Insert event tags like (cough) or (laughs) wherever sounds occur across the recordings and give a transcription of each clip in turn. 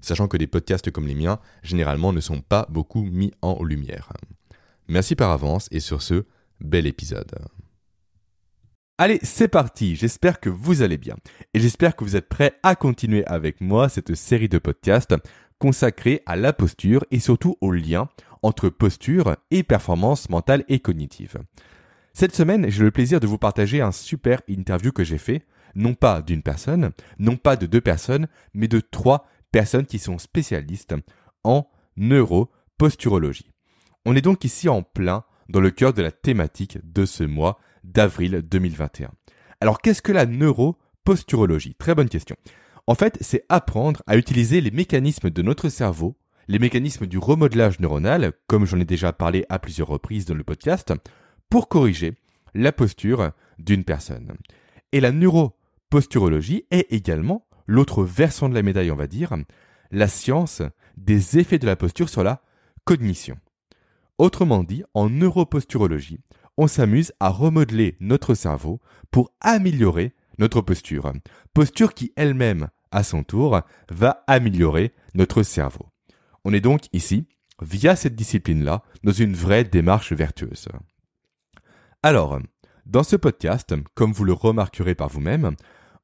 Sachant que des podcasts comme les miens, généralement, ne sont pas beaucoup mis en lumière. Merci par avance et sur ce, bel épisode. Allez, c'est parti, j'espère que vous allez bien. Et j'espère que vous êtes prêts à continuer avec moi cette série de podcasts consacrée à la posture et surtout au lien entre posture et performance mentale et cognitive. Cette semaine, j'ai le plaisir de vous partager un super interview que j'ai fait, non pas d'une personne, non pas de deux personnes, mais de trois personnes qui sont spécialistes en neuroposturologie. On est donc ici en plein dans le cœur de la thématique de ce mois d'avril 2021. Alors qu'est-ce que la neuroposturologie? Très bonne question. En fait, c'est apprendre à utiliser les mécanismes de notre cerveau, les mécanismes du remodelage neuronal, comme j'en ai déjà parlé à plusieurs reprises dans le podcast, pour corriger la posture d'une personne. Et la neuroposturologie est également l'autre versant de la médaille, on va dire, la science des effets de la posture sur la cognition. Autrement dit, en neuroposturologie, on s'amuse à remodeler notre cerveau pour améliorer notre posture. Posture qui elle-même, à son tour, va améliorer notre cerveau. On est donc ici, via cette discipline-là, dans une vraie démarche vertueuse. Alors, dans ce podcast, comme vous le remarquerez par vous-même,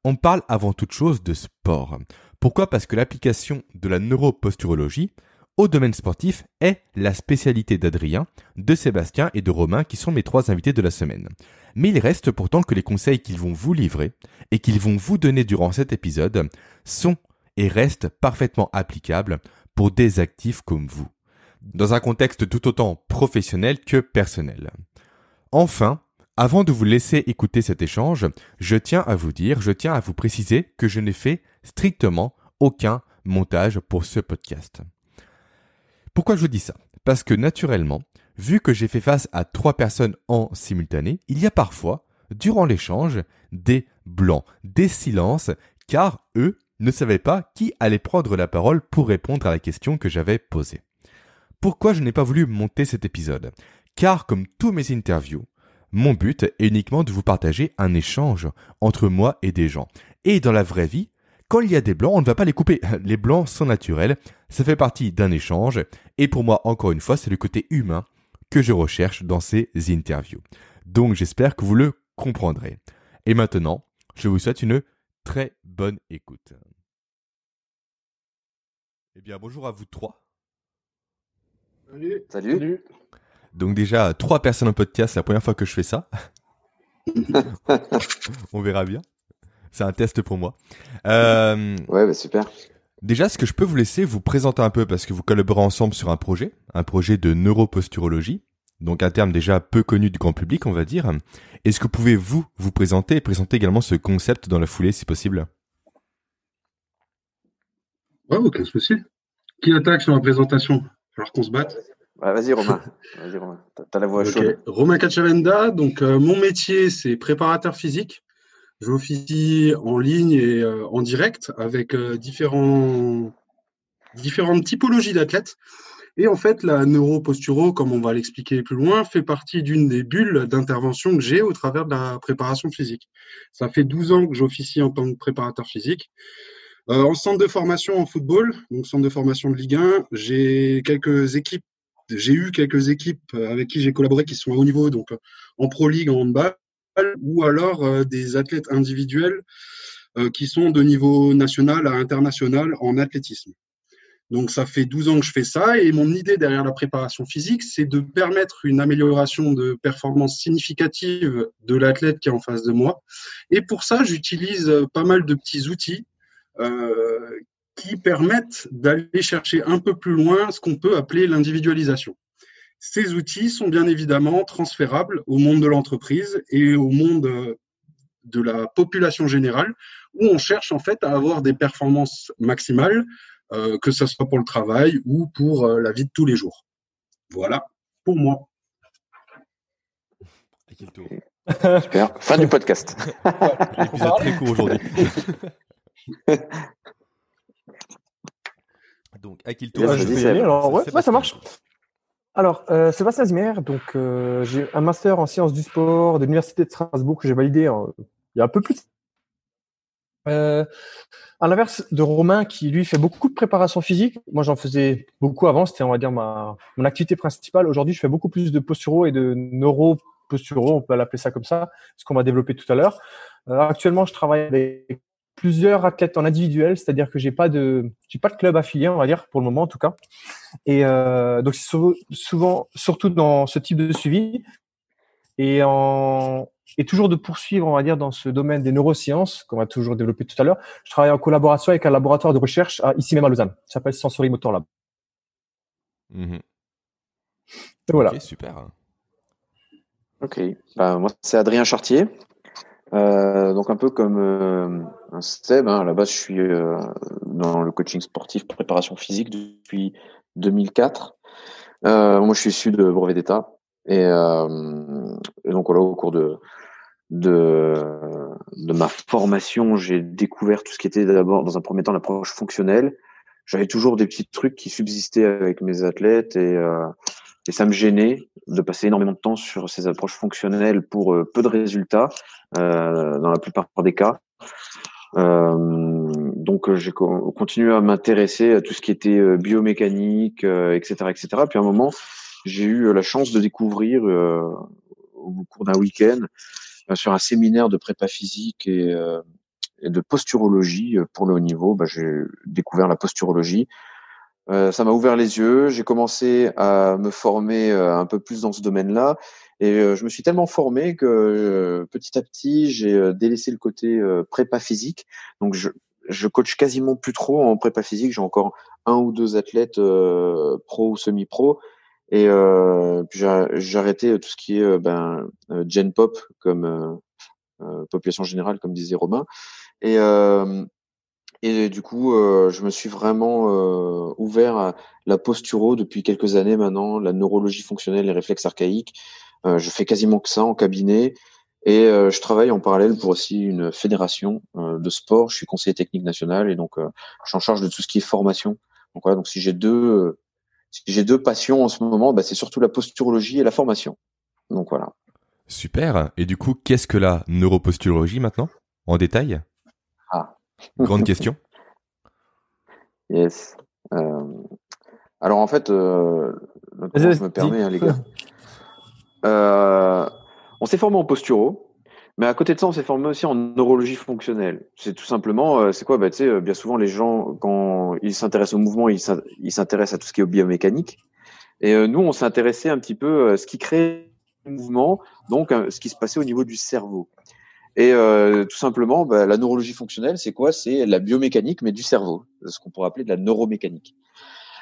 on parle avant toute chose de sport. Pourquoi? Parce que l'application de la neuroposturologie au domaine sportif est la spécialité d'Adrien, de Sébastien et de Romain qui sont mes trois invités de la semaine. Mais il reste pourtant que les conseils qu'ils vont vous livrer et qu'ils vont vous donner durant cet épisode sont et restent parfaitement applicables pour des actifs comme vous, dans un contexte tout autant professionnel que personnel. Enfin, avant de vous laisser écouter cet échange, je tiens à vous dire, je tiens à vous préciser que je n'ai fait strictement aucun montage pour ce podcast. Pourquoi je vous dis ça? Parce que naturellement, vu que j'ai fait face à trois personnes en simultané, il y a parfois, durant l'échange, des blancs, des silences, car eux ne savaient pas qui allait prendre la parole pour répondre à la question que j'avais posée. Pourquoi je n'ai pas voulu monter cet épisode? Car comme tous mes interviews, mon but est uniquement de vous partager un échange entre moi et des gens. Et dans la vraie vie, quand il y a des blancs, on ne va pas les couper. (laughs) Les blancs sont naturels, ça fait partie d'un échange, et pour moi, encore une fois, c'est le côté humain que je recherche dans ces interviews. Donc j'espère que vous le comprendrez. Et maintenant, je vous souhaite une très bonne écoute. Eh bien, bonjour à vous trois. Salut. Salut. Donc déjà, trois personnes en podcast, c'est la première fois que je fais ça. (laughs) On verra bien. C'est un test pour moi. Euh, ouais, bah super. Déjà, est-ce que je peux vous laisser vous présenter un peu parce que vous collaborez ensemble sur un projet, un projet de neuroposturologie, donc un terme déjà peu connu du grand public, on va dire. Est-ce que vous pouvez vous vous présenter et présenter également ce concept dans la foulée, si possible? Ouais, aucun souci. Qui attaque sur la présentation? Alors qu'on se batte vas-y Romain, (laughs) vas-y Romain, t'as la voix chaude. Romain Cachavenda, donc euh, mon métier c'est préparateur physique. J'officie en ligne et euh, en direct avec euh, différents, différentes typologies d'athlètes. Et en fait, la neuroposturo, comme on va l'expliquer plus loin, fait partie d'une des bulles d'intervention que j'ai au travers de la préparation physique. Ça fait 12 ans que j'officie en tant que préparateur physique. en centre de formation en football, donc centre de formation de Ligue 1, j'ai quelques équipes j'ai eu quelques équipes euh, avec qui j'ai collaboré qui sont à haut niveau, donc euh, en Pro League, en handball, ou alors euh, des athlètes individuels qui sont de niveau national à international en athlétisme. Donc ça fait 12 ans que je fais ça et mon idée derrière la préparation physique, c'est de permettre une amélioration de performance significative de l'athlète qui est en face de moi. Et pour ça, j'utilise pas mal de petits outils qui permettent d'aller chercher un peu plus loin ce qu'on peut appeler l'individualisation. Ces outils sont bien évidemment transférables au monde de l'entreprise et au monde euh, de la population générale, où on cherche en fait à avoir des performances maximales que ce soit pour le travail ou pour la vie de tous les jours. Voilà pour moi. Super. Fin du podcast. (laughs) L'épisode très court aujourd'hui. (laughs) Donc, à qui je vais y aller. Alors, ouais, ça marche. Alors, euh, Sébastien Zimmer, donc euh, j'ai un master en sciences du sport de l'Université de Strasbourg que j'ai validé il y a un peu plus. Euh, à l'inverse de Romain qui lui fait beaucoup de préparation physique, moi j'en faisais beaucoup avant, c'était on va dire ma mon activité principale. Aujourd'hui, je fais beaucoup plus de posturaux et de neuro posturaux, on peut l'appeler ça comme ça, ce qu'on va développer tout à l'heure. Euh, actuellement, je travaille avec plusieurs athlètes en individuel, c'est-à-dire que j'ai pas de j'ai pas de club affilié, on va dire pour le moment en tout cas. Et euh, donc c'est souvent, surtout dans ce type de suivi et en et toujours de poursuivre, on va dire, dans ce domaine des neurosciences qu'on va toujours développer tout à l'heure. Je travaille en collaboration avec un laboratoire de recherche ici même à Lausanne. Ça s'appelle Sensory Motor Lab. Mmh et voilà. super. Ok. Bah, moi, c'est Adrien Chartier. Euh, donc un peu comme euh, un Steb, hein, à la base je suis euh, dans le coaching sportif, préparation physique depuis 2004. moi je suis issu de brevet d'État et, et, donc voilà au cours de de, de ma formation j'ai découvert tout ce qui était d'abord dans un premier temps l'approche fonctionnelle. J'avais toujours des petits trucs qui subsistaient avec mes athlètes et et ça me gênait de passer énormément de temps sur ces approches fonctionnelles pour euh, peu de résultats euh, dans la plupart des cas. Euh, donc j'ai continué à m'intéresser à tout ce qui était biomécanique, etc., etc. Puis à un moment, j'ai eu la chance de découvrir au cours d'un week-end sur un séminaire de prépa physique et, et de posturologie pour le haut niveau. Bah, j'ai découvert la posturologie euh, ça m'a ouvert les yeux. J'ai commencé à me former euh, un peu plus dans ce domaine-là. Et euh, je me suis tellement formé que petit à petit, j'ai délaissé le côté prépa physique. Donc, je, je coach quasiment plus trop en prépa physique. J'ai encore un ou deux athlètes pro ou semi-pro. Et puis j'ai arrêté tout ce qui est ben, gen pop comme population générale, comme disait Romain. Et et du coup, euh, je me suis vraiment euh, ouvert à la posturo depuis quelques années maintenant, la neurologie fonctionnelle, les réflexes archaïques. Euh, je fais quasiment que ça en cabinet. Et je travaille en parallèle pour aussi une fédération de sport. Je suis conseiller technique national et donc je suis en charge de tout ce qui est formation. Donc voilà, donc si j'ai deux, si j'ai deux passions en ce moment, bah, c'est surtout la posturologie et la formation. Donc voilà. Super. Et du coup, qu'est-ce que la neuroposturologie maintenant, en détail? Ah, Grande question. (laughs) Yes. Euh, alors en fait, euh, je me permets, hein, les gars. Euh, on s'est formé en posturo, mais à côté de ça, on s'est formé aussi en neurologie fonctionnelle. C'est tout simplement, c'est quoi? Bah, tu sais, Bien souvent, les gens, quand ils s'intéressent au mouvement, ils s'intéressent à tout ce qui est biomécanique. Et nous, on s'est intéressé un petit peu à ce qui crée le mouvement, donc ce qui se passait au niveau du cerveau. Et euh, tout simplement, bah, la neurologie fonctionnelle, c'est quoi? C'est la biomécanique, mais du cerveau, ce qu'on pourrait appeler de la neuromécanique.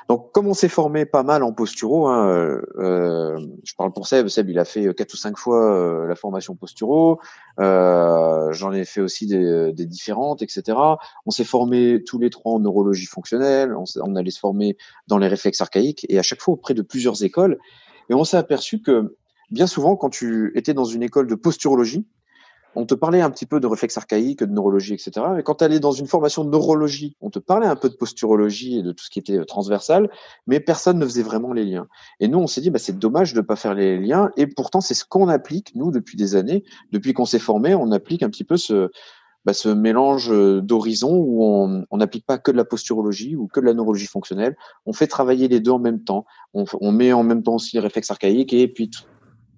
Donc, comme on s'est formé pas mal en posturo, hein, euh, euh je parle pour Seb, Seb il a fait quatre ou cinq fois euh, la formation posturo, euh, j'en ai fait aussi des, des, différentes, etc. On s'est formé tous les trois en neurologie fonctionnelle, on, on allait se former dans les réflexes archaïques, et à chaque fois auprès de plusieurs écoles, et on s'est aperçu que bien souvent, quand tu étais dans une école de posturologie, on te parlait un petit peu de réflexes archaïques, de neurologie, etc. Mais quand tu allais dans une formation de neurologie, on te parlait un peu de posturologie et de tout ce qui était transversal, mais personne ne faisait vraiment les liens. Et nous, on s'est dit, bah, c'est dommage de ne pas faire les liens. Et pourtant, c'est ce qu'on applique, nous, depuis des années. Depuis qu'on s'est formé, on applique un petit peu ce, bah, mélange d'horizons où on n'applique pas que de la posturologie ou que de la neurologie fonctionnelle. On fait travailler les deux en même temps. On, on met en même temps aussi les réflexes archaïques et puis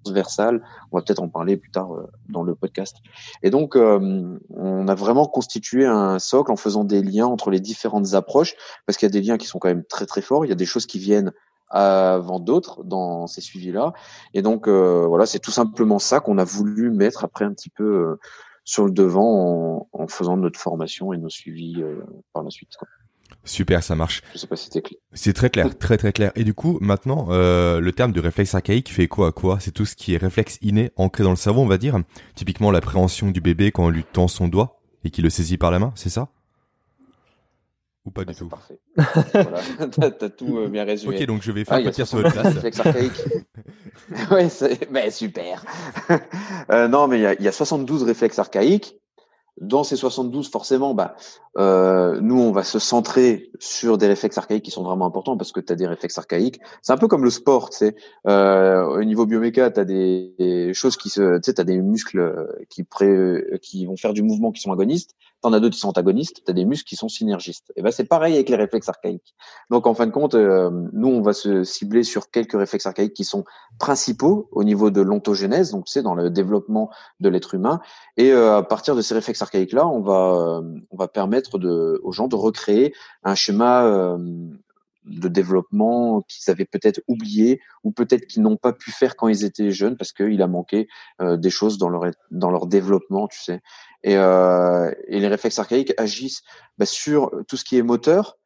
On va peut-être en parler plus tard euh, dans le podcast. Et donc, euh, on a vraiment constitué un socle en faisant des liens entre les différentes approches, parce qu'il y a des liens qui sont quand même très très forts. Il y a des choses qui viennent avant d'autres dans ces suivis-là. Et donc, euh, voilà, c'est tout simplement ça qu'on a voulu mettre après un petit peu sur le devant en, faisant notre formation et nos suivis par la suite. Super, ça marche. Je sais pas si c'était clair. C'est très clair, très très clair. Et du coup, maintenant, euh, le terme de réflexe archaïque fait quoi à quoi? C'est tout ce qui est réflexe inné, ancré dans le cerveau, on va dire. Typiquement l'appréhension du bébé quand on lui tend son doigt et qu'il le saisit par la main, c'est ça? Ou pas Bah, du tout? parfait. voilà, (laughs) (laughs) t'as, tout euh, bien résumé. Ok, donc je vais faire Ah, petit sur votre 72 place. réflexes archaïques. (laughs) ouais, c'est super. Euh, non, mais il y y a 72 réflexes archaïques. Dans ces 72, forcément, bah, euh, nous, on va se centrer sur des réflexes archaïques qui sont vraiment importants parce que tu as des réflexes archaïques. C'est un peu comme le sport, tu sais. Euh, au niveau bioméca, tu as des, des choses qui se, tu sais, tu as des muscles qui, pré, qui vont faire du mouvement qui sont agonistes. T'en as d'autres qui sont antagonistes. Tu as des muscles qui sont synergistes. Et ben, c'est pareil avec les réflexes archaïques. Donc, en fin de compte, euh, nous, on va se cibler sur quelques réflexes archaïques qui sont principaux au niveau de l'ontogénèse, donc c'est dans le développement de l'être humain. Et euh, à partir de ces réflexes archaïques-là, on va, euh, on va permettre aux gens de recréer un schéma de développement qu'ils avaient peut-être oublié ou peut-être qu'ils n'ont pas pu faire quand ils étaient jeunes parce qu'il a manqué des choses dans leur dans leur développement, tu sais. Et, euh, et les réflexes archaïques agissent bah, sur tout ce qui est moteur,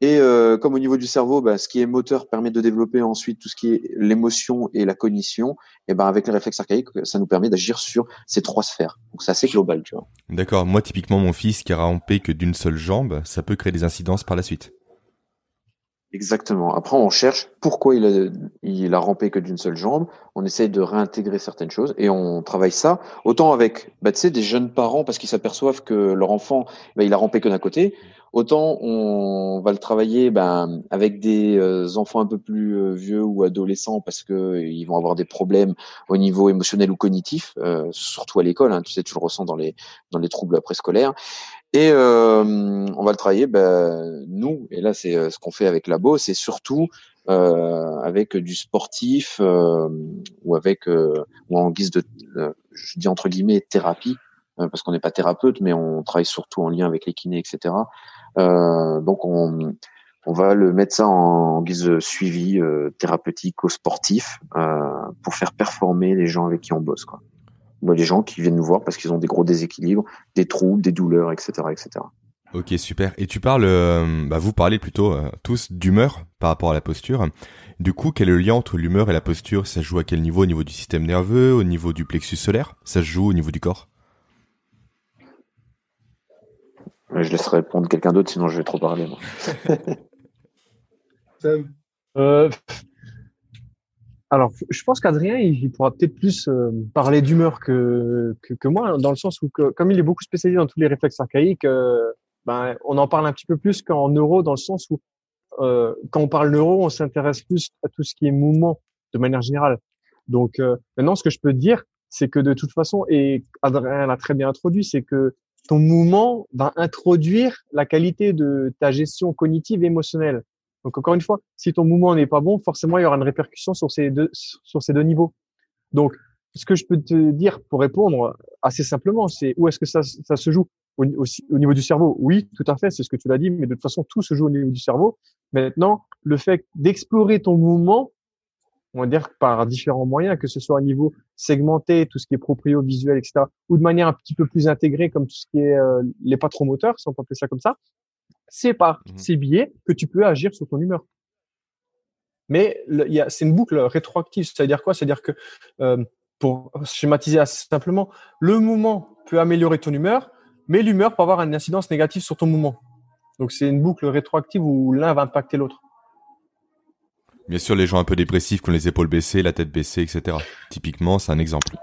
et euh, comme au niveau du cerveau, bah, ce qui est moteur permet de développer ensuite tout ce qui est l'émotion et la cognition. Et ben avec les réflexes archaïques, ça nous permet d'agir sur ces trois sphères. Donc c'est assez global, tu vois. D'accord. Moi, typiquement, mon fils qui a rampé que d'une seule jambe, ça peut créer des incidences par la suite. Exactement. Après, on cherche pourquoi il a, il a rampé que d'une seule jambe. On essaye de réintégrer certaines choses et on travaille ça autant avec, bah, tu sais, des jeunes parents parce qu'ils s'aperçoivent que leur enfant, bah, il a rampé que d'un côté. Autant on va le travailler ben, avec des euh, enfants un peu plus euh, vieux ou adolescents parce que ils vont avoir des problèmes au niveau émotionnel ou cognitif, euh, surtout à l'école. Hein, tu sais, tu le ressens dans les dans les troubles préscolaires. Et euh, on va le travailler, ben, nous, et là c'est euh, ce qu'on fait avec Labo, c'est surtout euh, avec du sportif euh, ou avec ou en guise de, je dis entre guillemets thérapie, parce qu'on n'est pas thérapeute, mais on travaille surtout en lien avec les kinés, etc. donc on, on va le mettre ça en, guise de suivi thérapeutique aux sportifs pour faire performer les gens avec qui on bosse, quoi les gens qui viennent nous voir parce qu'ils ont des gros déséquilibres, des troubles, des douleurs, etc., etc. Ok, super. Et tu parles, euh, bah vous parlez plutôt euh, tous d'humeur par rapport à la posture. Du coup, quel est le lien entre l'humeur et la posture? Ça se joue à quel niveau? Au niveau du système nerveux? Au niveau du plexus solaire? Ça se joue au niveau du corps? Je laisserai répondre quelqu'un d'autre, sinon je vais trop parler. Moi. (laughs) euh, alors, je pense qu'Adrien, il pourra peut-être plus euh, parler d'humeur que, que, que, moi, dans le sens où, que, comme il est beaucoup spécialisé dans tous les réflexes archaïques, euh, ben, on en parle un petit peu plus qu'en neuro, dans le sens où, euh, quand on parle neuro, on s'intéresse plus à tout ce qui est mouvement, de manière générale. Donc, euh, maintenant, ce que je peux dire, c'est que de toute façon, et Adrien l'a très bien introduit, c'est que ton mouvement va introduire la qualité de ta gestion cognitive et émotionnelle. Donc encore une fois, si ton mouvement n'est pas bon, forcément il y aura une répercussion sur ces deux sur ces deux niveaux. Donc ce que je peux te dire pour répondre assez simplement, c'est où est-ce que ça, ça se joue? Au, au, niveau du cerveau Oui, tout à fait, c'est ce que tu l'as dit, mais de toute façon tout se joue au niveau du cerveau. Maintenant, le fait d'explorer ton mouvement, on va dire par différents moyens, que ce soit au niveau segmenté, tout ce qui est proprio, visuel, etc., ou de manière un petit peu plus intégrée, comme tout ce qui est euh, les patromoteurs, si on peut appeler ça comme ça, c'est par mmh. ces biais que tu peux agir sur ton humeur. Mais c'est une boucle rétroactive. C'est-à-dire quoi? C'est-à-dire que, euh, pour schématiser assez simplement, le mouvement peut améliorer ton humeur, mais l'humeur peut avoir une incidence négative sur ton mouvement. Donc c'est une boucle rétroactive où l'un va impacter l'autre. Bien sûr, les gens un peu dépressifs qui ont les épaules baissées, la tête baissée, etc. Typiquement, c'est un exemple.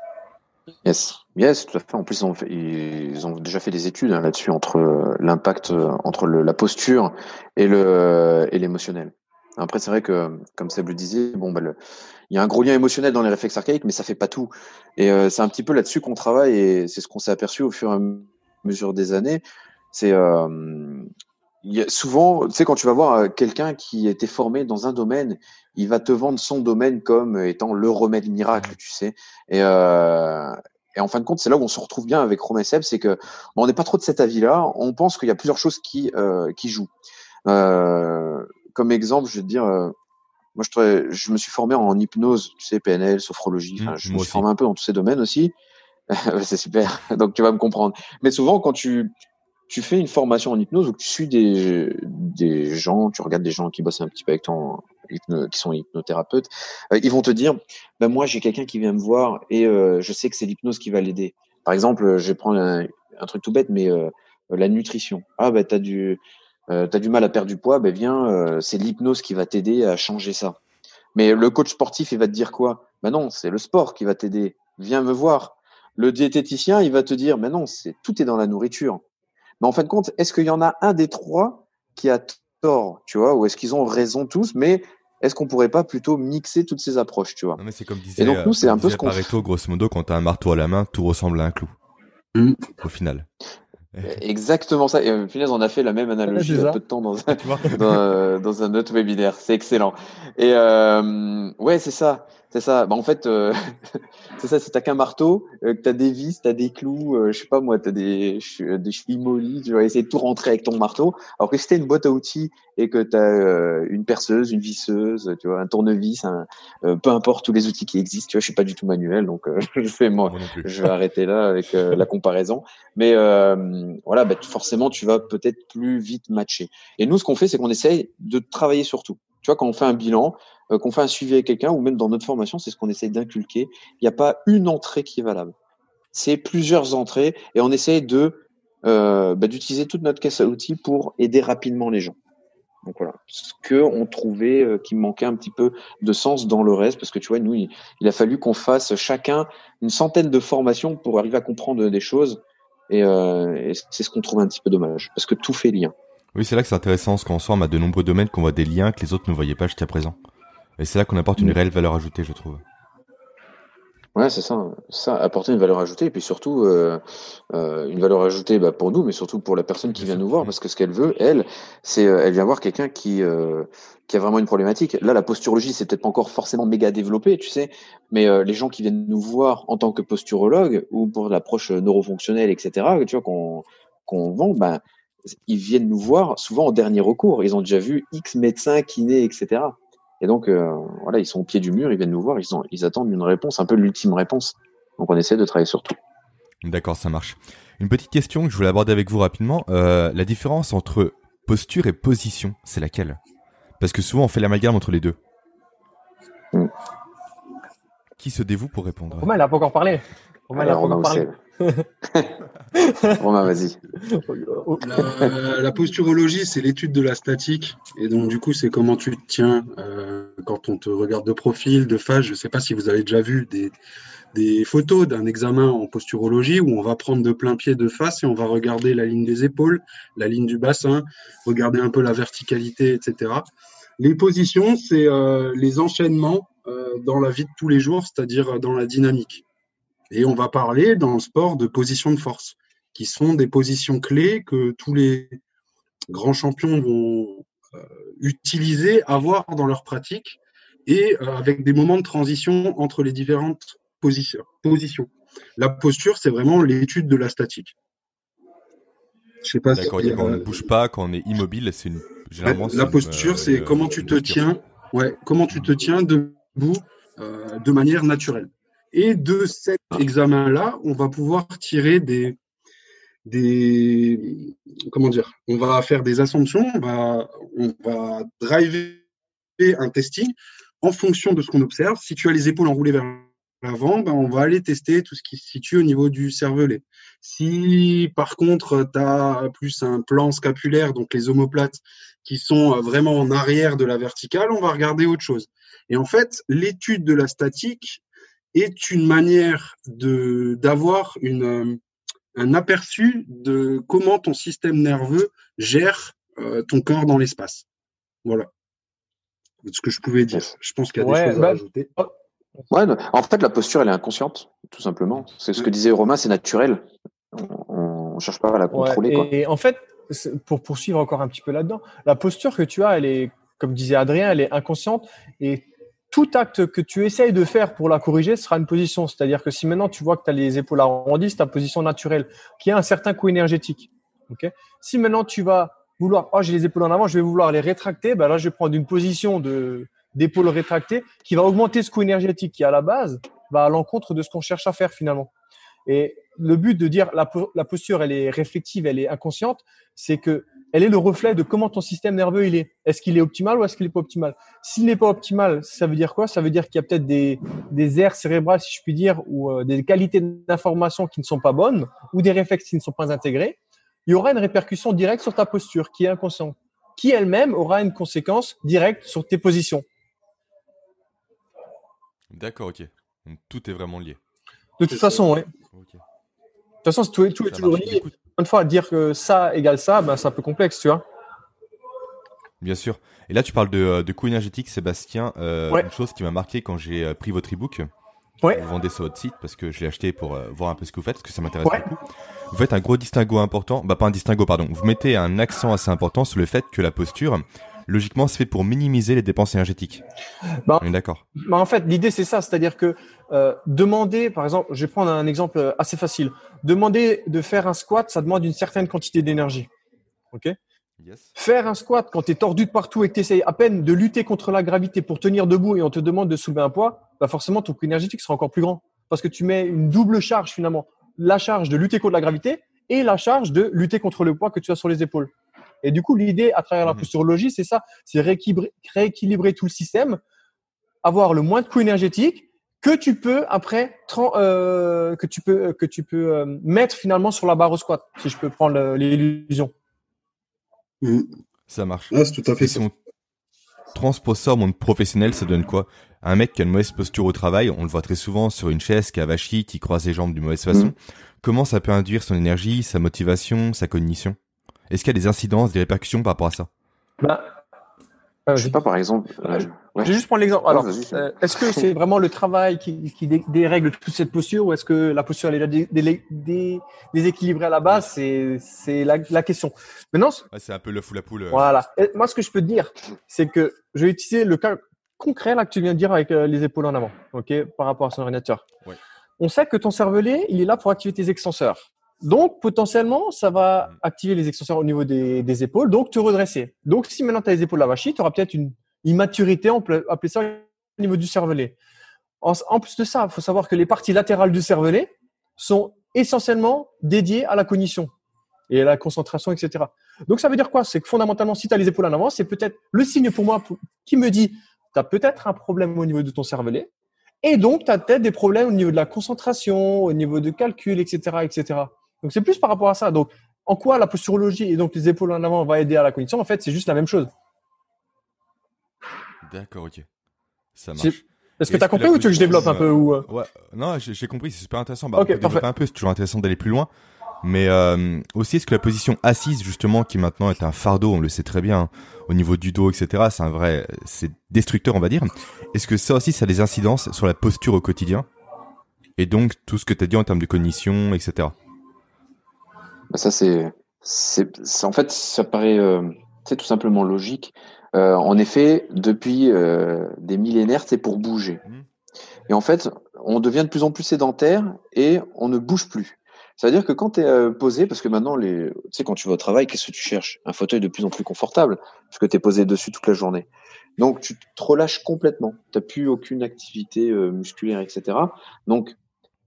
Yes, yes, tout à fait. En plus, ils ont, déjà fait des études hein, là-dessus entre euh, l'impact euh, entre la posture et le et l'émotionnel. Après, c'est vrai que, comme Seb le disait, bon, bah, il y a un gros lien émotionnel dans les réflexes archaïques, mais ça fait pas tout. Et euh, c'est un petit peu là-dessus qu'on travaille, et c'est ce qu'on s'est aperçu au fur et à mesure des années. C'est euh, y a souvent, tu sais, quand tu vas voir quelqu'un qui était formé dans un domaine, il va te vendre son domaine comme étant le remède miracle, tu sais. Et, euh, et en fin de compte, c'est là où on se retrouve bien avec Romain Seb, c'est que bon, on n'est pas trop de cet avis-là. On pense qu'il y a plusieurs choses qui euh, qui jouent. Euh, comme exemple, je vais te dire, euh, moi, je, je me suis formé en hypnose, tu sais, PNL, sophrologie. Enfin, je me suis formé un peu dans tous ces domaines aussi. (laughs) c'est super. Donc, tu vas me comprendre. Mais souvent, quand tu tu fais une formation en hypnose où tu suis des, gens, tu regardes des gens qui bossent un petit peu avec ton qui sont hypnothérapeutes, euh, ils vont te dire, ben moi j'ai quelqu'un qui vient me voir et euh, je sais que c'est l'hypnose qui va l'aider. Par exemple, je vais prendre un, truc tout bête, mais euh, la nutrition. Ah ben t'as du euh, du mal à perdre du poids, ben viens, euh, c'est l'hypnose qui va t'aider à changer ça. Mais le coach sportif, il va te dire quoi? Ben non, c'est le sport qui va t'aider. Viens me voir. Le diététicien, il va te dire, mais non, c'est tout est dans la nourriture. Mais en fin de compte, est-ce qu'il y en a un des trois qui a tort, tu vois, ou est-ce qu'ils ont raison tous Mais est-ce qu'on pourrait pas plutôt mixer toutes ces approches, tu vois? Non, mais c'est comme disait, Et donc nous, c'est un peu ce qu'on Pareto, grosso modo, quand t'as un marteau à la main, tout ressemble à un clou. Mm. Au final. (laughs) Exactement ça. Et euh, finalement, on a fait la même analogie il y a peu de temps dans (laughs) un, dans, euh, dans un autre webinaire. C'est excellent. Et euh, ouais, c'est ça. C'est ça. Bah, en fait, euh, (laughs) c'est ça. Si t'as qu'un marteau, euh, que t'as des vis, t'as des clous, euh, je sais pas moi, t'as des, des chevilles mollies, tu vas essayer de tout rentrer avec ton marteau. Alors que si t'as une boîte à outils et que t'as euh, une perceuse, une visseuse, tu vois, un tournevis, un, peu importe tous les outils qui existent, tu vois, je suis pas du tout manuel, donc (laughs) je fais moi, je vais arrêter là avec la comparaison. Mais voilà, bah, forcément, tu vas peut-être plus vite matcher. Et nous, ce qu'on fait, c'est qu'on essaye de travailler sur tout. Tu vois, quand on fait un bilan, euh, qu'on fait un suivi avec quelqu'un, ou même dans notre formation, c'est ce qu'on essaie d'inculquer. Il n'y a pas une entrée qui est valable. C'est plusieurs entrées et on essaie de euh, bah, d'utiliser toute notre caisse à outils pour aider rapidement les gens. Donc voilà, ce que on trouvait euh, qui manquait un petit peu de sens dans le reste, parce que tu vois, nous, il, il a fallu qu'on fasse chacun une centaine de formations pour arriver à comprendre des choses, et, euh, et c'est ce qu'on trouve un petit peu dommage, parce que tout fait lien. Oui, c'est là que c'est intéressant, ce qu'on forme à de nombreux domaines qu'on voit des liens que les autres ne voyaient pas jusqu'à présent. Et c'est là qu'on apporte une mm. réelle valeur ajoutée, je trouve. Ouais, c'est ça. Ça, apporter une valeur ajoutée, et puis surtout euh, euh, une valeur ajoutée bah, pour nous, mais surtout pour la personne qui vient nous voir, parce que ce qu'elle veut, elle, c'est euh, elle vient voir quelqu'un qui euh, qui a vraiment une problématique. Là, la posturologie, c'est peut-être pas encore forcément méga développé, tu sais, mais les gens qui viennent nous voir en tant que posturologue ou pour l'approche neurofonctionnelle, etc., tu vois, qu'on qu'on vend, bah, ils viennent nous voir souvent en dernier recours. Ils ont déjà vu X médecins, kinés, etc. Et donc, euh, voilà, ils sont au pied du mur, ils viennent nous voir, ils, ont, ils attendent une réponse, un peu l'ultime réponse. Donc, on essaie de travailler sur tout. D'accord, ça marche. Une petite question que je voulais aborder avec vous rapidement. Euh, la différence entre posture et position, c'est laquelle? Parce que souvent, on fait l'amalgame entre les deux. Mm. Qui se dévoue pour répondre? Romain, il n'a pas encore parlé. Romain, encore parlé. Romain, vas-y. (laughs) La, posturologie, c'est l'étude de la statique. Et donc, du coup, c'est comment tu te tiens euh, quand on te regarde de profil, de face. Je ne sais pas si vous avez déjà vu des, des photos d'un examen en posturologie où on va prendre de plein pied de face et on va regarder la ligne des épaules, la ligne du bassin, regarder un peu la verticalité, etc. Les positions, c'est euh, les enchaînements euh, dans la vie de tous les jours, c'est-à-dire dans la dynamique. Et on va parler dans le sport de positions de force, qui sont des positions clés que tous les grands champions vont euh, utiliser, avoir dans leur pratique, et euh, avec des moments de transition entre les différentes positions. positions. La posture, c'est vraiment l'étude de la statique. Je sais pas D'accord, quand on ne bouge pas, quand on est immobile, c'est une. Généralement, la posture, c'est euh, comment tu te tiens. Ouais, comment tu te tiens debout de manière naturelle. Et de cet examen-là, on va pouvoir tirer des, des, comment dire, on va faire des assumptions, on va, on va driver un testing en fonction de ce qu'on observe. Si tu as les épaules enroulées vers l'avant, ben on va aller tester tout ce qui se situe au niveau du cervelet. Si par contre tu as plus un plan scapulaire, donc les omoplates qui sont vraiment en arrière de la verticale, on va regarder autre chose. Et en fait, l'étude de la statique, est une manière de d'avoir une euh, un aperçu de comment ton système nerveux gère euh, ton corps dans l'espace. Voilà. Ce que je pouvais dire. Je pense qu'il y a des choses à bah, ajouter. Oh. Ouais, en fait, la posture, elle est inconsciente, tout simplement. C'est ce que disait Romain, c'est naturel. On, ne cherche pas à la contrôler. et, en fait, pour poursuivre encore un petit peu là-dedans, la posture que tu as, elle est, comme disait Adrien, elle est inconsciente et tout acte que tu essayes de faire pour la corriger sera une position. C'est-à-dire que si maintenant tu vois que tu as les épaules arrondies, c'est ta position naturelle qui a un certain coût énergétique. Okay si maintenant tu vas vouloir, oh, j'ai les épaules en avant, je vais vouloir les rétracter, ben là, je vais prendre une position de, d'épaule rétractée qui va augmenter ce coût énergétique qui, à la base, va à l'encontre de ce qu'on cherche à faire finalement. Et le but de dire la, la posture, elle est réflexive, elle est inconsciente, c'est que elle est le reflet de comment ton système nerveux il est. Est-ce qu'il est optimal ou est-ce qu'il n'est pas optimal? S'il n'est pas optimal, ça veut dire quoi? Ça veut dire qu'il y a peut-être des, des aires cérébrales, si je puis dire, ou euh, des qualités d'information qui ne sont pas bonnes, ou des réflexes qui ne sont pas intégrés. il y aura une répercussion directe sur ta posture qui est inconsciente, qui elle-même aura une conséquence directe sur tes positions. D'accord, ok. Donc tout est vraiment lié. De toute façon, oui. Toute façon, tout est, tout est toujours lié. Une fois, dire que ça égale ça, ben, c'est un peu complexe, tu vois. Bien sûr. Et là, tu parles de, euh, de coût énergétique, Sébastien. Euh, Une chose qui m'a marqué quand j'ai euh, pris votre e-book. Ouais. Vous vendez sur votre site parce que je l'ai acheté pour euh, voir un peu ce que vous faites, parce que ça m'intéresse beaucoup. Vous faites un gros distinguo important, bah pas un distinguo, pardon. Vous mettez un accent assez important sur le fait que la posture, logiquement, c'est fait pour minimiser les dépenses énergétiques. Bah, On est d'accord. Bah en fait, l'idée c'est ça, c'est-à-dire que euh, demander, par exemple, je vais prendre un exemple assez facile. Demander de faire un squat, ça demande une certaine quantité d'énergie. Ok? Yes. Faire un squat quand tu es tordu de partout et que tu essayes à peine de lutter contre la gravité pour tenir debout et on te demande de soulever un poids, bah forcément ton coût énergétique sera encore plus grand. Parce que tu mets une double charge finalement. La charge de lutter contre la gravité et la charge de lutter contre le poids que tu as sur les épaules. Et du coup, l'idée à travers la Mhm. posturologie, c'est ça, c'est rééquilibrer, rééquilibrer tout le système, avoir le moins de coût énergétique que tu peux après euh, que tu peux que tu peux euh, mettre finalement sur la barre au squat, si je peux prendre l'illusion. Mm. Ça marche. Ouais, c'est tout à fait Et ça. si on transpose ça au monde professionnel, ça donne quoi? Un mec qui a une mauvaise posture au travail, on le voit très souvent sur une chaise, qui a vachi, qui croise les jambes d'une mauvaise façon. Mhm. Comment ça peut induire son énergie, sa motivation, sa cognition? Est-ce qu'il y a des incidences, des répercussions par rapport à ça Bah, euh, Je sais pas, par exemple. euh, Je ouais. vais juste prendre l'exemple. Alors, euh, est-ce que c'est vraiment le travail qui, qui dé- dérègle toute cette posture ou est-ce que la posture elle est déjà dé- dé- dé- déséquilibrée à la base? C'est c'est la, la question. Maintenant, C'est un peu l'œuf ou la poule. euh. voilà. Et moi, ce que je peux te dire, c'est que je vais utiliser le cas concret là que tu viens de dire avec euh, les épaules en avant, ok, par rapport à son ordinateur. Ouais. On sait que ton cervelet, il est là pour activer tes extenseurs. Donc, potentiellement, ça va Mm. activer les extenseurs au niveau des, des épaules, donc te redresser. Donc, si maintenant tu as les épaules lavachis, tu auras peut-être une immaturité, on peut appeler ça au niveau du cervelet. En, en plus de ça, il faut savoir que les parties latérales du cervelet sont essentiellement dédiées à la cognition et à la concentration, etc. Donc, ça veut dire quoi? C'est que fondamentalement, si tu as les épaules en avant, c'est peut-être le signe pour moi qui me dit tu as peut-être un problème au niveau de ton cervelet et donc tu as peut-être des problèmes au niveau de la concentration, au niveau de calcul, etc. etc. Donc, c'est plus par rapport à ça. Donc, en quoi la posturologie et donc les épaules en avant va aider à la cognition? En fait, c'est juste la même chose. D'accord, ok. Ça marche. Est-ce que tu as compris ou tu veux que je développe un peu ou euh, Ouais, non, j'ai compris, c'est super intéressant. Bah, Ok, on peut développer parfait. un peu, c'est toujours intéressant d'aller plus loin. Mais euh, aussi, est-ce que la position assise, justement, qui maintenant est un fardeau, on le sait très bien, hein, au niveau du dos, etc., c'est un vrai, c'est destructeur, on va dire. Est-ce que ça aussi, ça a des incidences sur la posture au quotidien? Et donc, tout ce que tu as dit en termes de cognition, etc. Bah, ça, c'est, en fait, ça paraît, euh, c'est tout simplement logique. Euh, en effet, depuis euh, des millénaires, c'est pour bouger. Mhm. Et en fait, on devient de plus en plus sédentaire et on ne bouge plus. Ça veut dire que quand tu es posé, parce que maintenant, les, tu sais, quand tu vas au travail, qu'est-ce que tu cherches? Un fauteuil de plus en plus confortable, parce que tu es posé dessus toute la journée. Donc, tu te relâches complètement. Tu plus aucune activité musculaire, etc. Donc,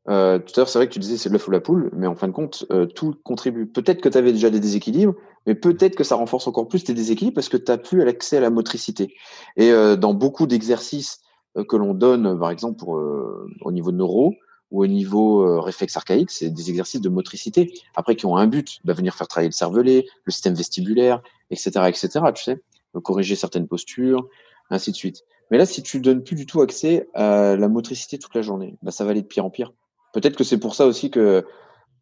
euh, tout à l'heure, c'est vrai que tu disais c'est l'œuf ou la poule, mais en fin de compte, euh, tout contribue. Peut-être que tu avais déjà des déséquilibres, mais peut-être que ça renforce encore plus tes déséquilibres parce que tu n'as plus l'accès à la motricité. Et euh, dans beaucoup d'exercices euh, que l'on donne, par exemple pour, euh, au niveau neuro ou au niveau euh, réflexe archaïque, c'est des exercices de motricité. Après, qui ont un but, bah, venir faire travailler le cervelet, le système vestibulaire, etc., etc. Tu sais, corriger certaines postures, ainsi de suite. Mais là, si tu donnes plus du tout accès à la motricité toute la journée, bah, ça va aller de pire en pire. Peut-être que c'est pour ça aussi que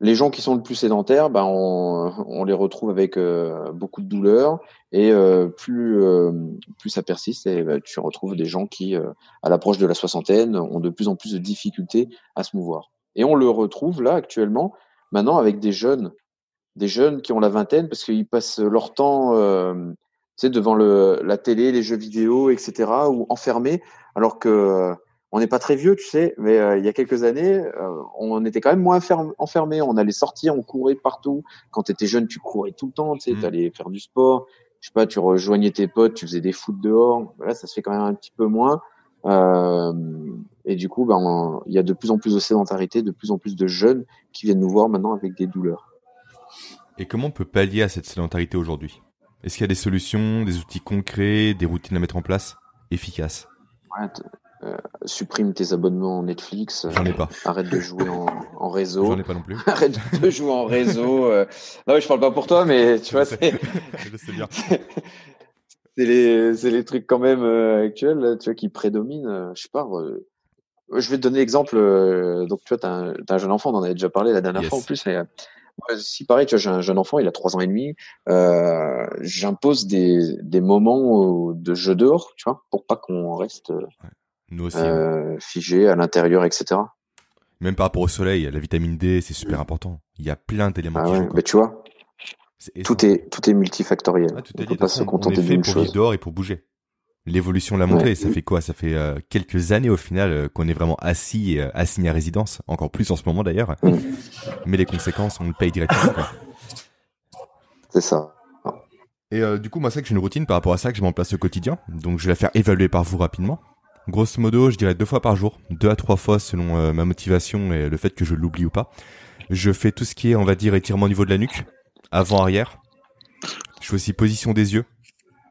les gens qui sont le plus sédentaires, ben on, on les retrouve avec euh, beaucoup de douleurs et euh, plus euh, plus ça persiste, et ben, tu retrouves des gens qui, euh, à l'approche de la soixantaine, ont de plus en plus de difficultés à se mouvoir. Et on le retrouve là actuellement, maintenant avec des jeunes, des jeunes qui ont la vingtaine parce qu'ils passent leur temps, euh, tu sais, devant le, la télé, les jeux vidéo, etc., ou enfermés, alors que on n'est pas très vieux, tu sais, mais euh, il y a quelques années, euh, on était quand même moins enferm- enfermés. On allait sortir, on courait partout. Quand tu étais jeune, tu courais tout le temps, tu sais, tu allais faire du sport. Je sais pas, tu rejoignais tes potes, tu faisais des foot dehors. Là, ça se fait quand même un petit peu moins. Euh, et du coup, ben, il y a de plus en plus de sédentarité, de plus en plus de jeunes qui viennent nous voir maintenant avec des douleurs. Et comment on peut pallier à cette sédentarité aujourd'hui? Est-ce qu'il y a des solutions, des outils concrets, des routines à mettre en place efficaces? Ouais, euh, supprime tes abonnements Netflix. J'en ai pas. Arrête de jouer en, réseau. J'en ai pas non plus. (laughs) arrête de jouer en réseau. Non, je parle pas pour toi, mais tu vois, (laughs) (laughs) c'est. les, les trucs quand même actuels, tu vois, qui prédominent. je sais pas. je vais te donner l'exemple. donc, tu vois, tu as, un jeune enfant, on en avait déjà parlé la dernière fois en plus. Mais, si pareil, tu vois, j'ai un jeune enfant, il a trois ans et demi, euh, j'impose des, des moments de jeu dehors, tu vois, pour pas qu'on reste Nous aussi, euh, figé à l'intérieur, etc. Même par rapport au soleil, la vitamine D, c'est super important. Il y a plein d'éléments. Ah ouais, mais tu vois, tout est tout est multifactoriel. Ah, tout on peut pas se contenter d'une chose. Vivre dehors et pour bouger l'évolution l'a montré. Ça fait quoi? Ça fait euh, quelques années au final euh, qu'on est vraiment assis, euh, assigné à résidence, encore plus en ce moment d'ailleurs. Mm. Mais les conséquences, on le paye directement. C'est ça. Et du coup, moi, c'est que j'ai une routine par rapport à ça que je mets en place au quotidien. Donc, je vais la faire évaluer par vous rapidement. Grosso modo, je dirais deux fois par jour, deux à trois fois selon ma motivation et le fait que je l'oublie ou pas. Je fais tout ce qui est, on va dire, étirement au niveau de la nuque, avant-arrière. Je fais aussi position des yeux,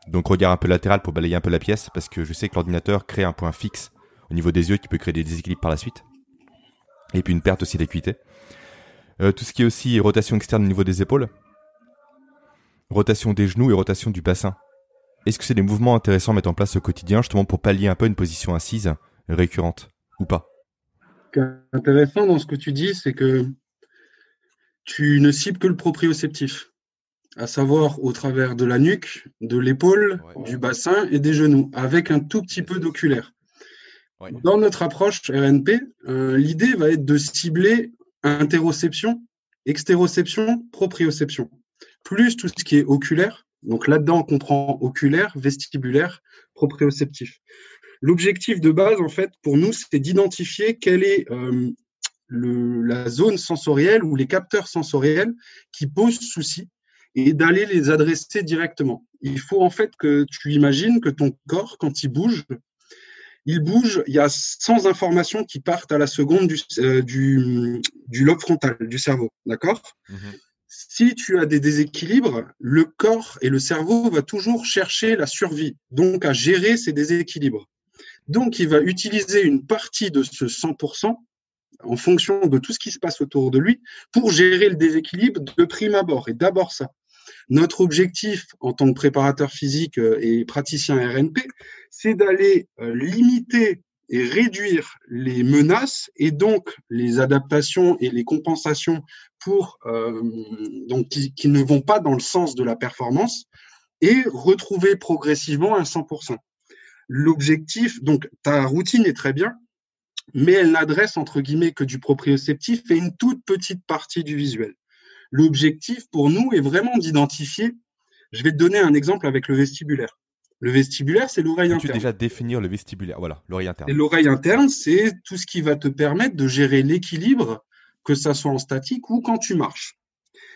donc regard un peu latéral pour balayer un peu la pièce, parce que je sais que l'ordinateur crée un point fixe au niveau des yeux qui peut créer des déséquilibres par la suite. Et puis une perte aussi d'acuité. Euh, tout ce qui est aussi rotation externe au niveau des épaules. Rotation des genoux et rotation du bassin. Est-ce que c'est des mouvements intéressants à mettre en place au quotidien, justement pour pallier un peu une position assise récurrente, ou pas? Ce qui est intéressant dans ce que tu dis, c'est que tu ne cibles que le proprioceptif à savoir au travers de la nuque, de l'épaule, du bassin et des genoux, avec un tout petit peu d'oculaire. Dans notre approche RNP, euh, l'idée va être de cibler interoception, extéroception, proprioception, plus tout ce qui est oculaire. Donc là-dedans, on comprend oculaire, vestibulaire, proprioceptif. L'objectif de base, en fait, pour nous, c'est d'identifier quelle est euh, la zone sensorielle ou les capteurs sensoriels qui posent souci et d'aller les adresser directement. Il faut en fait que tu imagines que ton corps, quand il bouge, il bouge, il y a 100 informations qui partent à la seconde du, euh, lobe frontal du cerveau, d'accord? Mhm. Si tu as des déséquilibres, le corps et le cerveau va toujours chercher la survie, donc à gérer ces déséquilibres. Donc, il va utiliser une partie de ce 100% en fonction de tout ce qui se passe autour de lui pour gérer le déséquilibre de prime abord. Et d'abord ça. Notre objectif en tant que préparateur physique euh, et praticien RNP, c'est d'aller euh, limiter et réduire les menaces et donc les adaptations et les compensations pour euh, donc qui, qui, ne vont pas dans le sens de la performance et retrouver progressivement un 100%. L'objectif, donc ta routine est très bien, mais elle n'adresse entre guillemets que du proprioceptif et une toute petite partie du visuel. L'objectif pour nous est vraiment d'identifier. Je vais te donner un exemple avec le vestibulaire. Le vestibulaire, c'est l'oreille interne. Tu déjà définir le vestibulaire? Voilà, l'oreille interne. Et l'oreille interne, c'est tout ce qui va te permettre de gérer l'équilibre, que ça soit en statique ou quand tu marches.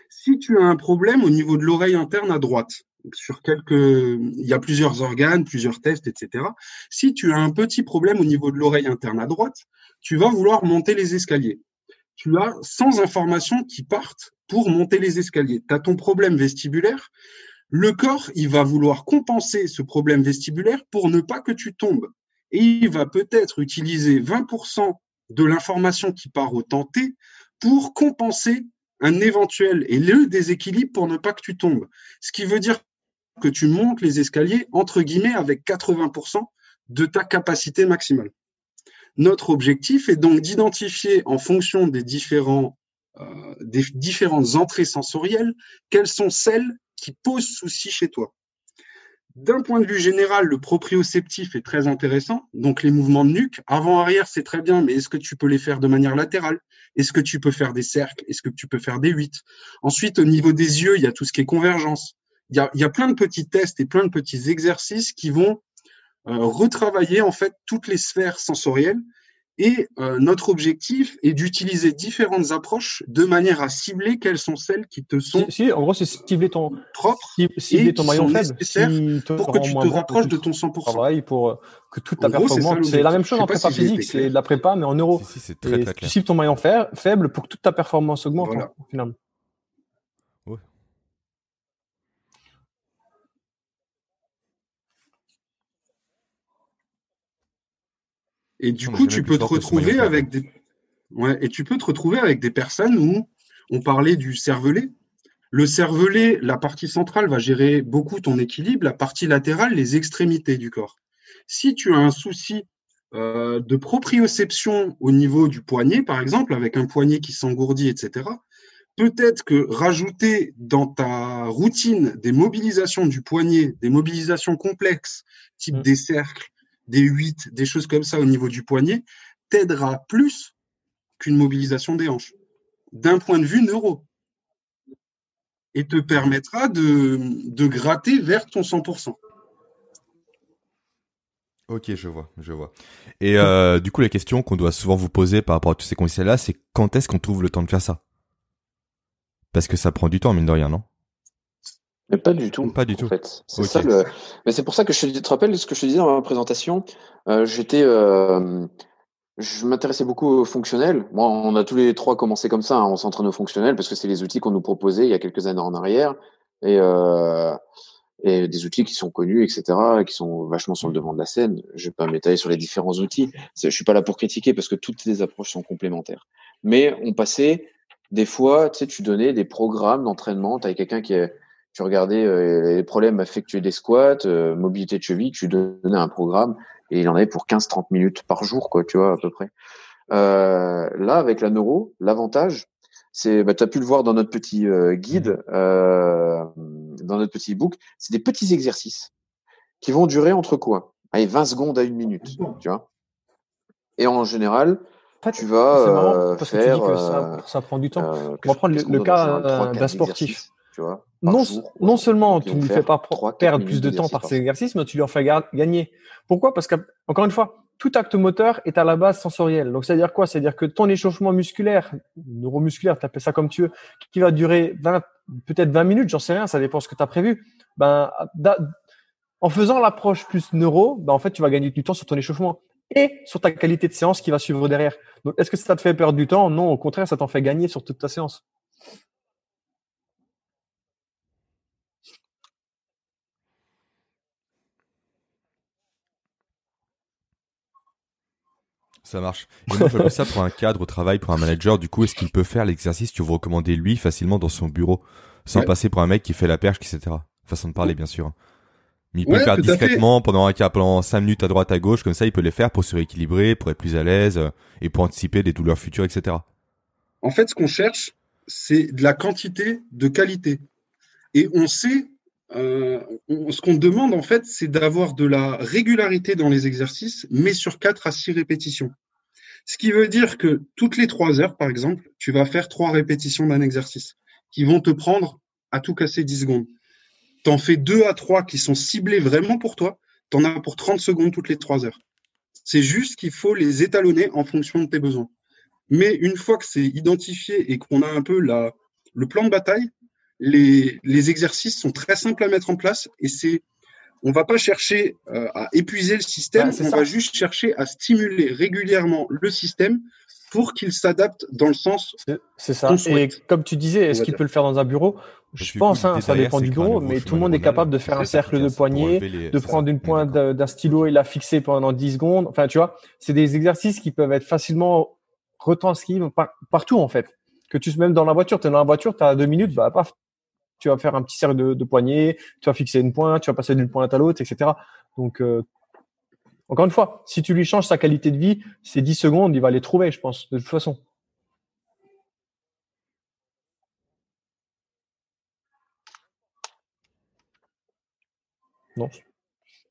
Si tu as un problème au niveau de l'oreille interne à droite, sur quelques, il y a plusieurs organes, plusieurs tests, etc. Si tu as un petit problème au niveau de l'oreille interne à droite, tu vas vouloir monter les escaliers. Tu as 100 informations qui partent pour monter les escaliers. Tu as ton problème vestibulaire. Le corps, il va vouloir compenser ce problème vestibulaire pour ne pas que tu tombes. Et il va peut-être utiliser 20% de l'information qui part au tenté pour compenser un éventuel et le déséquilibre pour ne pas que tu tombes. Ce qui veut dire que tu montes les escaliers, entre guillemets, avec 80% de ta capacité maximale. Notre objectif est donc d'identifier en fonction des différents euh, des différentes entrées sensorielles, quelles sont celles qui posent souci chez toi. D'un point de vue général, le proprioceptif est très intéressant. Donc, les mouvements de nuque, avant-arrière, c'est très bien, mais est-ce que tu peux les faire de manière latérale? Est-ce que tu peux faire des cercles? Est-ce que tu peux faire des huit? Ensuite, au niveau des yeux, il y a tout ce qui est convergence. Il y a, il y a plein de petits tests et plein de petits exercices qui vont euh, retravailler en fait toutes les sphères sensorielles et euh, notre objectif est d'utiliser différentes approches de manière à cibler quelles sont celles qui te sont. Si, en gros, c'est cibler ton propre, cibler ton maillon faible, pour que tu te rapproches de ton 100%. Travail pour euh, que toute ta performance. C'est la même chose en prépa physique, c'est de la prépa mais en euros. Si, si, très, très tu cibles ton maillon faible pour que toute ta performance augmente voilà. finalement. Et du coup, tu peux te retrouver avec des, ouais, et tu peux te retrouver avec des personnes où on parlait du cervelet. Le cervelet, la partie centrale va gérer beaucoup ton équilibre, la partie latérale, les extrémités du corps. Si tu as un souci euh, de proprioception au niveau du poignet, par exemple, avec un poignet qui s'engourdit, etc., peut-être que rajouter dans ta routine des mobilisations du poignet, des mobilisations complexes, type mm. des cercles, des huit, des choses comme ça au niveau du poignet, t'aidera plus qu'une mobilisation des hanches, d'un point de vue neuro. Et te permettra de, de gratter vers ton 100%. Ok, je vois, je vois. Et euh, du coup, la question qu'on doit souvent vous poser par rapport à tous ces conseils-là, c'est quand est-ce qu'on trouve le temps de faire ça? Parce que ça prend du temps, mine de rien, non? Mais pas du tout. Pas du tout. C'est ça le... Mais c'est pour ça que je te, rappelle ce que je te disais dans ma présentation. Euh, j'étais, euh, je m'intéressais beaucoup au fonctionnel. Bon, on a tous les trois commencé comme ça. Hein. On s'entraîne au fonctionnel parce que c'est les outils qu'on nous proposait il y a quelques années en arrière. Et euh, et des outils qui sont connus, etc., qui sont vachement sur le devant de la scène. Je vais pas m'étaler sur les différents outils. Je suis pas là pour critiquer parce que toutes les approches sont complémentaires. Mais on passait des fois, tu sais, tu donnais des programmes d'entraînement. Tu quelqu'un qui, tu regardais euh, les problèmes affectués des squats, euh, mobilité de cheville, tu donnais un programme et il en avait pour 15-30 minutes par jour, quoi, tu vois, à peu près. Euh, là, avec la neuro, l'avantage, c'est, bah, tu as pu le voir dans notre petit euh, guide, euh, dans notre petit book, c'est des petits exercices qui vont durer entre quoi Allez, 20 secondes à une minute, tu vois. Et en général, tu vas euh, faire. Que ça, ça, prend du temps. On va prendre le, cas d'un sportif. Tu vois, non, non seulement tu ne lui fais pas perdre plus de temps par ces exercices, mais tu lui en fais gagner. Pourquoi? Parce qu'encore une fois, tout acte moteur est à la base sensoriel. Donc, c'est-à-dire quoi? C'est-à-dire que ton échauffement musculaire, neuromusculaire, tu appelles ça comme tu veux, qui va durer peut-être 20 minutes, j'en sais rien, ça dépend ce que tu as prévu. Ben, en faisant l'approche plus neuro, ben, en fait, tu vas gagner du temps sur ton échauffement et sur ta qualité de séance qui va suivre derrière. Donc, est-ce que ça te fait perdre du temps? Non, au contraire, ça t'en fait gagner sur toute ta séance. Ça marche. Et moi, ça pour un cadre au travail, pour un manager. Du coup, est-ce qu'il peut faire l'exercice que vous recommander lui facilement dans son bureau, sans passer pour un mec qui fait la perche, etc. Façon de parler, bien sûr. Mais il peut le faire discrètement pendant un cas, pendant 5 minutes à droite, à gauche, comme ça, il peut les faire pour se rééquilibrer, pour être plus à l'aise euh, et pour anticiper des douleurs futures, etc. En fait, ce qu'on cherche, c'est de la quantité de qualité. Et on sait, euh, ce qu'on demande en fait, c'est d'avoir de la régularité dans les exercices, mais sur 4 à 6 répétitions. Ce qui veut dire que toutes les 3 heures, par exemple, tu vas faire 3 répétitions d'un exercice qui vont te prendre à tout casser 10 secondes. Tu en fais 2 à 3 qui sont ciblés vraiment pour toi, tu en as pour 30 secondes toutes les 3 heures. C'est juste qu'il faut les étalonner en fonction de tes besoins. Mais une fois que c'est identifié et qu'on a un peu la, le plan de bataille, les, les, exercices sont très simples à mettre en place et c'est on va pas chercher euh, à épuiser le système, on va juste chercher à stimuler régulièrement le système pour qu'il s'adapte dans le sens. C'est ça. Et comme tu disais, est-ce qu'il peut le faire dans un bureau? Je pense, hein, ça dépend du bureau, mais tout le monde est capable de faire un cercle de poignet, de prendre une pointe d'un stylo et la fixer pendant 10 secondes. Enfin, tu vois, c'est des exercices qui peuvent être facilement retranscrits partout en fait. Que tu même dans la voiture, tu es dans la voiture, tu as deux minutes, bah paf, tu vas faire un petit cercle de, poignet, tu vas fixer une pointe, tu vas passer d'une pointe à l'autre, etc. Donc, euh, encore une fois, si tu lui changes sa qualité de vie, ces 10 secondes, il va les trouver, je pense, de toute façon. Non.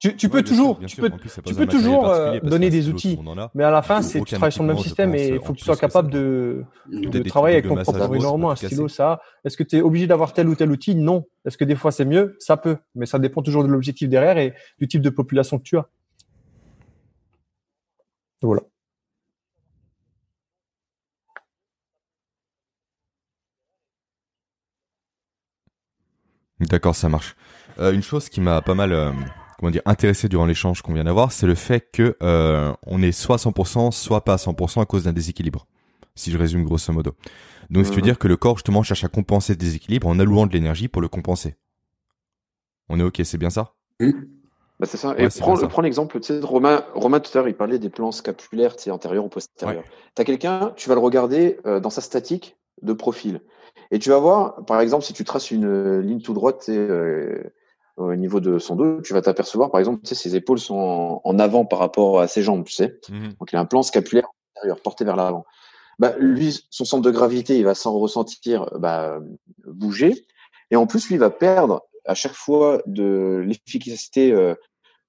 Tu, peux toujours, tu peux, tu peux toujours euh, donner des outils, mais à la fin, c'est tu travailles sur le même système et il faut que tu sois capable de, de travailler avec ton propre environnement, un stylo, ça. Est-ce que tu es obligé d'avoir tel ou tel outil? Non. Est-ce que des fois c'est mieux? Ça peut, mais ça dépend toujours de l'objectif derrière et du type de population que tu as. Voilà. D'accord, ça marche. Euh, une chose qui m'a pas mal euh, comment dire intéressé durant l'échange qu'on vient d'avoir, c'est le fait que euh, on est soit 100%, soit pas à 100% à cause d'un déséquilibre. Si je résume grosso modo. Donc, ce qui veut mhm. dire que le corps justement cherche à compenser ce déséquilibre en allouant de l'énergie pour le compenser. On est ok, c'est bien ça? Oui. Bah, c'est ça. Et prends, prends l'exemple, tu sais, Romain, Romain tout à l'heure, il parlait des plans scapulaires, tu sais, antérieurs ou postérieurs. Tu as quelqu'un, tu vas le regarder euh, dans sa statique de profil. Et tu vas voir, par exemple, si tu traces une euh, ligne tout droite, euh, au niveau de son dos, tu vas t'apercevoir, par exemple, tu sais, ses épaules sont en, avant par rapport à ses jambes, tu sais. Mmh Donc, il a un plan scapulaire antérieur, porté vers l'avant. Bah, lui, son centre de gravité, il va s'en ressentir bah, bouger. Et en plus, lui, il va perdre à chaque fois de l'efficacité, euh,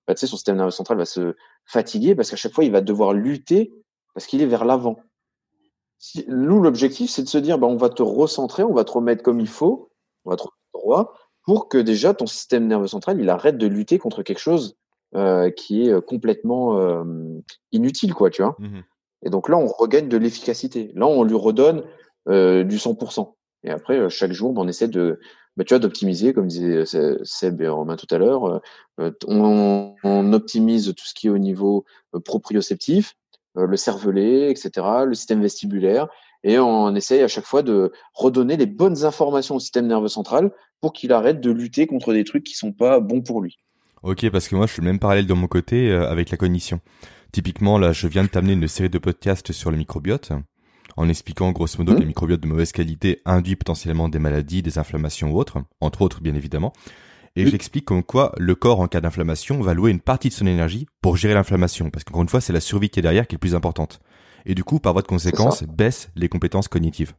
bah, tu sais, son système nerveux central va se fatiguer parce qu'à chaque fois, il va devoir lutter parce qu'il est vers l'avant. Si, nous, l'objectif, c'est de se dire, bah, on va te recentrer, on va te remettre comme il faut, on va te remettre droit pour que déjà ton système nerveux central, il arrête de lutter contre quelque chose euh, qui est complètement euh, inutile, quoi, tu vois. Mmh Et donc là, on regagne de l'efficacité. Là, on lui redonne euh, du 100%. Et après, euh, chaque jour, on essaie de, bah, tu vois, d'optimiser, comme disait Seb et Romain tout à l'heure. Euh, euh, on, on, optimise tout ce qui est au niveau proprioceptif, le cervelet, etc., le système vestibulaire, et on essaye à chaque fois de redonner les bonnes informations au système nerveux central pour qu'il arrête de lutter contre des trucs qui sont pas bons pour lui. Ok, parce que moi, je suis le même parallèle de mon côté avec la cognition. Typiquement, là, je viens de t'amener une série de podcasts sur le microbiote en expliquant grosso modo que mmh. les microbiotes de mauvaise qualité induisent potentiellement des maladies, des inflammations ou autres, entre autres bien évidemment. Et j'explique comme quoi le corps en cas d'inflammation va louer une partie de son énergie pour gérer l'inflammation, parce qu'encore une fois c'est la survie qui est derrière qui est le plus importante. Et du coup, par voie de conséquence, baisse les compétences cognitives.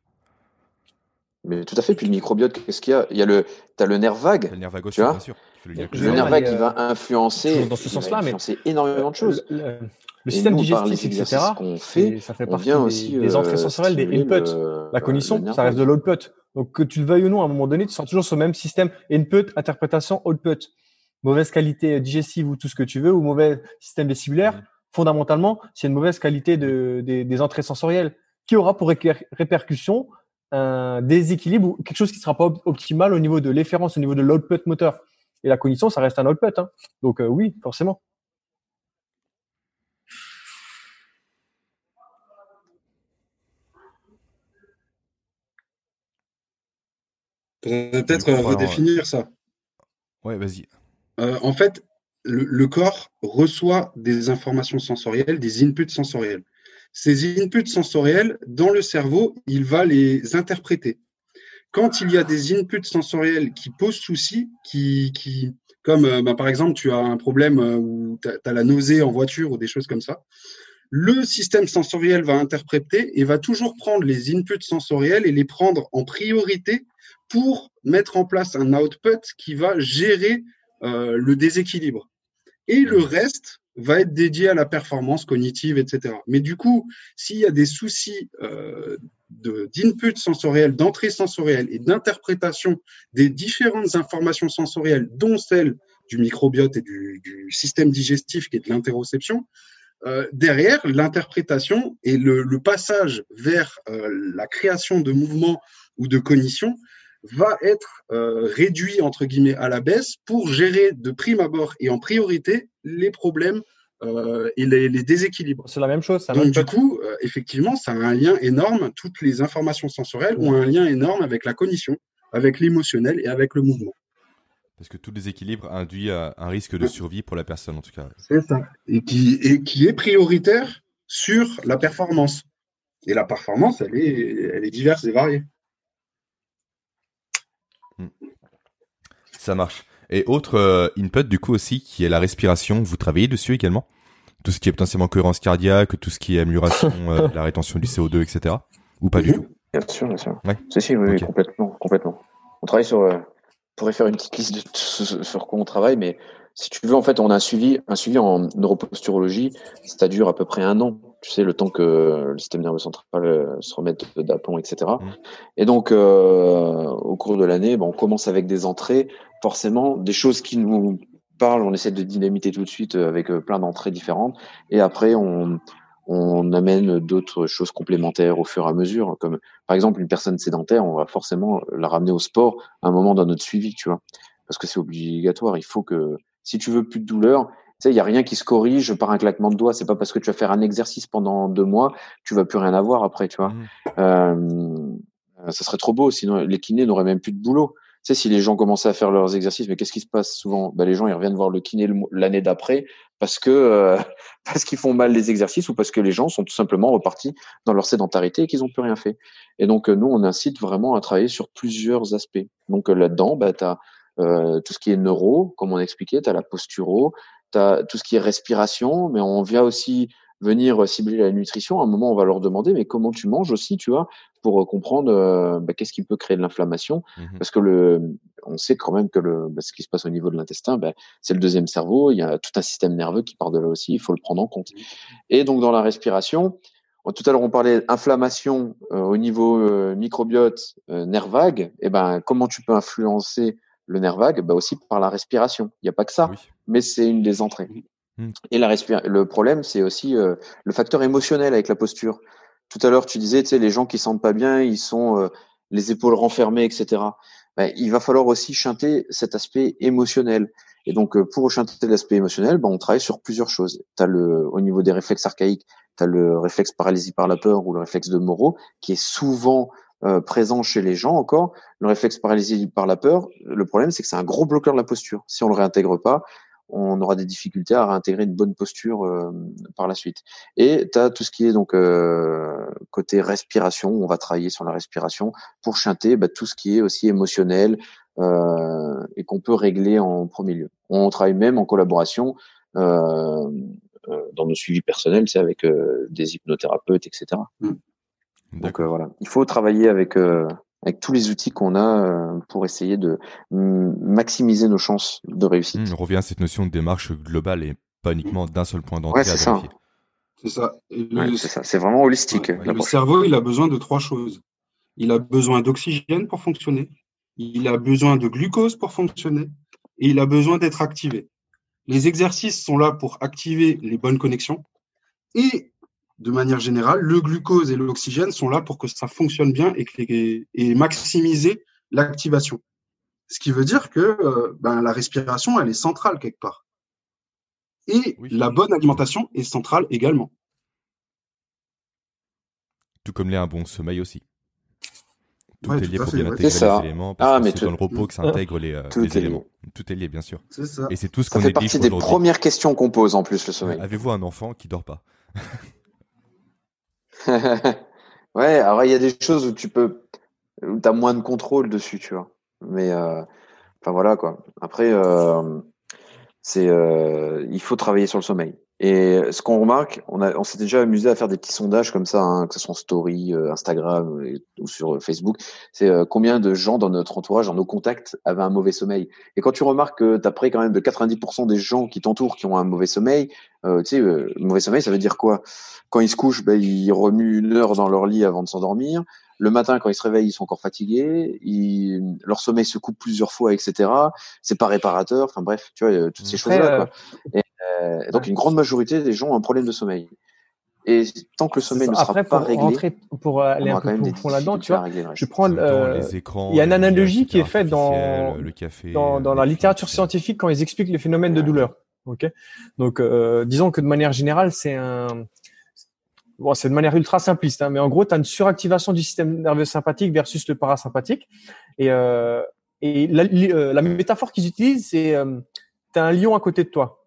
Mais tout à fait. Puis le microbiote, qu'est-ce qu'il y a? Il y a le, as le nerf vague. Le nerf vague aussi, bien sûr. Le, nerf vague qui va influencer, dans ce sens-là, influencer énormément de choses le système digestif, etc. fait, ça fait partie aussi, des, entrées sensorielles, des inputs. la cognition, ça reste de l'output. Donc que tu le veuilles ou non, à un moment donné, tu sors toujours sur le même système input, interprétation, output. Mauvaise qualité digestive ou tout ce que tu veux, ou mauvais système vestibulaire, mm. fondamentalement, c'est une mauvaise qualité de, des, entrées sensorielles qui aura pour répercussion un déséquilibre ou quelque chose qui sera pas optimal au niveau de l'efférence, au niveau de l'output moteur. Et la cognition, ça reste un output. Hein. Donc euh, oui, forcément. peut-être redéfinir ça. Ouais, vas-y. Euh, en fait, le, corps reçoit des informations sensorielles, des inputs sensoriels. Ces inputs sensoriels, dans le cerveau, il va les interpréter. Quand il y a des inputs sensoriels qui posent souci, qui, qui comme euh, bah, par exemple, tu as un problème euh, où tu as, la nausée en voiture ou des choses comme ça, le système sensoriel va interpréter et va toujours prendre les inputs sensoriels et les prendre en priorité pour mettre en place un output qui va gérer euh, le déséquilibre. Et le reste va être dédié à la performance cognitive, etc. Mais du coup, s'il y a des soucis euh, d'input sensoriel, d'entrée sensorielle et d'interprétation des différentes informations sensorielles, dont celle du microbiote et du, système digestif qui est de l'interoception, euh, derrière, l'interprétation et le, passage vers euh, la création de mouvements ou de cognition va être euh, réduit entre guillemets à la baisse pour gérer de prime abord et en priorité les problèmes euh, et les, déséquilibres. C'est la même chose. Ça Donc du coup, euh, effectivement, ça a un lien énorme. Toutes les informations sensorielles ont un lien énorme avec la cognition, avec l'émotionnel et avec le mouvement. Parce que tout déséquilibre induit un risque de survie pour la personne, en tout cas. C'est ça. Et qui, et qui est prioritaire sur la performance. Et la performance, elle est, elle est diverse et variée. Ça marche. Et autre euh, input du coup aussi qui est la respiration, vous travaillez dessus également? Tout ce qui est potentiellement cohérence cardiaque, tout ce qui est amélioration euh, (laughs) de la rétention du CO2, etc. Ou pas du tout? Bien sûr, bien sûr. Ouais. Si, si, oui, complètement, complètement. On travaille sur, euh, on pourrait faire une petite liste de sur quoi on travaille, mais si tu veux, en fait, on a un suivi, un suivi en neuroposturologie, ça dure à peu près un an tu sais, le temps que le système nerveux central euh, se remette d'aplomb, etc. Mmh. Et donc, euh, au cours de l'année, bon, on commence avec des entrées, forcément, des choses qui nous parlent, on essaie de dynamiter tout de suite euh, avec plein d'entrées différentes, et après, on, on amène d'autres choses complémentaires au fur et à mesure, comme par exemple une personne sédentaire, on va forcément la ramener au sport à un moment dans notre suivi, tu vois, parce que c'est obligatoire. Il faut que si tu veux plus de douleur, tu sais, il y a rien qui se corrige par un claquement de doigts. C'est pas parce que tu vas faire un exercice pendant deux mois, tu vas plus rien avoir après, tu vois. Mmh. Euh, ça serait trop beau, sinon les kinés n'auraient même plus de boulot. sais, si les gens commençaient à faire leurs exercices, mais qu'est-ce qui se passe souvent? Ben, Les gens, ils reviennent voir le kiné l'année d'après parce que euh, (laughs) parce qu'ils font mal les exercices ou parce que les gens sont tout simplement repartis dans leur sédentarité et qu'ils n'ont plus rien fait. Et donc, nous, on incite vraiment à travailler sur plusieurs aspects. Donc, là-dedans, bah, tu as tout ce qui est neuro, comme on expliquait, tu as la posturo, tu as tout ce qui est respiration, mais on vient aussi venir cibler la nutrition, à un moment, on va leur demander, mais comment tu manges aussi, tu vois, pour comprendre euh, bah, qu'est-ce qui peut créer de l'inflammation. Mmh Parce que le, on sait quand même que le, bah, ce qui se passe au niveau de l'intestin, bah, c'est le deuxième cerveau. Il y a tout un système nerveux qui part de là aussi. Il faut le prendre en compte. Mmh Et donc, dans la respiration, tout à l'heure, on parlait d'inflammation euh, au niveau euh, microbiote, nerf vague. Et eh ben, comment tu peux influencer le nerf vague bah Aussi par la respiration. Il n'y a pas que ça, mais c'est une des entrées. Mmh. Mm. Et la le problème, c'est aussi euh, le facteur émotionnel avec la posture. Tout à l'heure, tu disais, tu sais, les gens qui sentent pas bien, ils sont euh, les épaules renfermées, etc. Ben, il va falloir aussi chanter cet aspect émotionnel. Et donc, euh, pour chanter l'aspect émotionnel, ben, on travaille sur plusieurs choses. As le, au niveau des réflexes archaïques, tu as le réflexe paralysie par la peur ou le réflexe de Moreau, qui est souvent présent chez les gens encore. Le réflexe paralysie par la peur, le problème, c'est que c'est un gros bloqueur de la posture. Si on le réintègre pas, on aura des difficultés à réintégrer une bonne posture euh, par la suite. Et tu as tout ce qui est donc euh, côté respiration, on va travailler sur la respiration pour chanter bah, tout ce qui est aussi émotionnel euh, et qu'on peut régler en premier lieu. On travaille même en collaboration dans nos suivis personnels, c'est avec des hypnothérapeutes, etc. Donc voilà, il faut travailler avec avec tous les outils qu'on a euh, pour essayer de maximiser nos chances de réussite. Mmh, on revient à cette notion de démarche globale et pas uniquement d'un seul point d'entrée ouais, c'est ça. C'est ça. c'est ça. C'est vraiment holistique. le cerveau, il a besoin de trois choses. Il a besoin d'oxygène pour fonctionner. Il a besoin de glucose pour fonctionner. Et il a besoin d'être activé. Les exercices sont là pour activer les bonnes connexions. Et de manière générale, le glucose et l'oxygène sont là pour que ça fonctionne bien et, et maximiser l'activation. Ce qui veut dire que euh, ben, la respiration, elle est centrale quelque part. Et la bonne alimentation est centrale également. Tout comme l'est un bon sommeil aussi. Tout est lié pour bien intégrer les éléments. Parce ah, que c'est dans le repos que s'intègrent (laughs) les, euh, les éléments. Tout est lié, bien sûr. Ça. Et c'est tout ce qu'on Ça fait partie des premières questions qu'on pose en plus, le sommeil. Avez-vous un enfant qui dort pas? (laughs) (laughs) ouais, alors il y a des choses où tu peux, où as moins de contrôle dessus, tu vois. Mais euh, enfin voilà quoi. Après, euh, c'est, euh, il faut travailler sur le sommeil. Et ce qu'on remarque, on, a, on s'était déjà amusé à faire des petits sondages comme ça, hein, que ce soit en story, Instagram ou sur Facebook. C'est combien de gens dans notre entourage, dans nos contacts, avaient un mauvais sommeil. Et quand tu remarques que tu as près quand même de 90% des gens qui t'entourent qui ont un mauvais sommeil, tu sais, mauvais sommeil, ça veut dire quoi? Quand ils se couchent, ben, ils remuent une heure dans leur lit avant de s'endormir. Le matin, quand ils se réveillent, ils sont encore fatigués. Ils, leur sommeil se coupe plusieurs fois, etc. C'est pas réparateur. Enfin bref, tu vois, toutes ces choses-là. Euh, et, donc, une grande majorité des gens ont un problème de sommeil. Et tant que le sommeil ne sera pas réglé, pour aller un peu plus là-dedans, tu vois, je prends euh, il y a une analogie qui est faite dans, le café, dans, dans la littérature scientifique quand ils expliquent les phénomènes de douleur. Ok, donc euh, disons que de manière générale, c'est un bon, c'est de manière ultra simpliste, hein, mais en gros, tu as une suractivation du système nerveux sympathique versus le parasympathique. Et, euh, et la, euh, la, métaphore qu'ils utilisent, c'est euh, tu as un lion à côté de toi.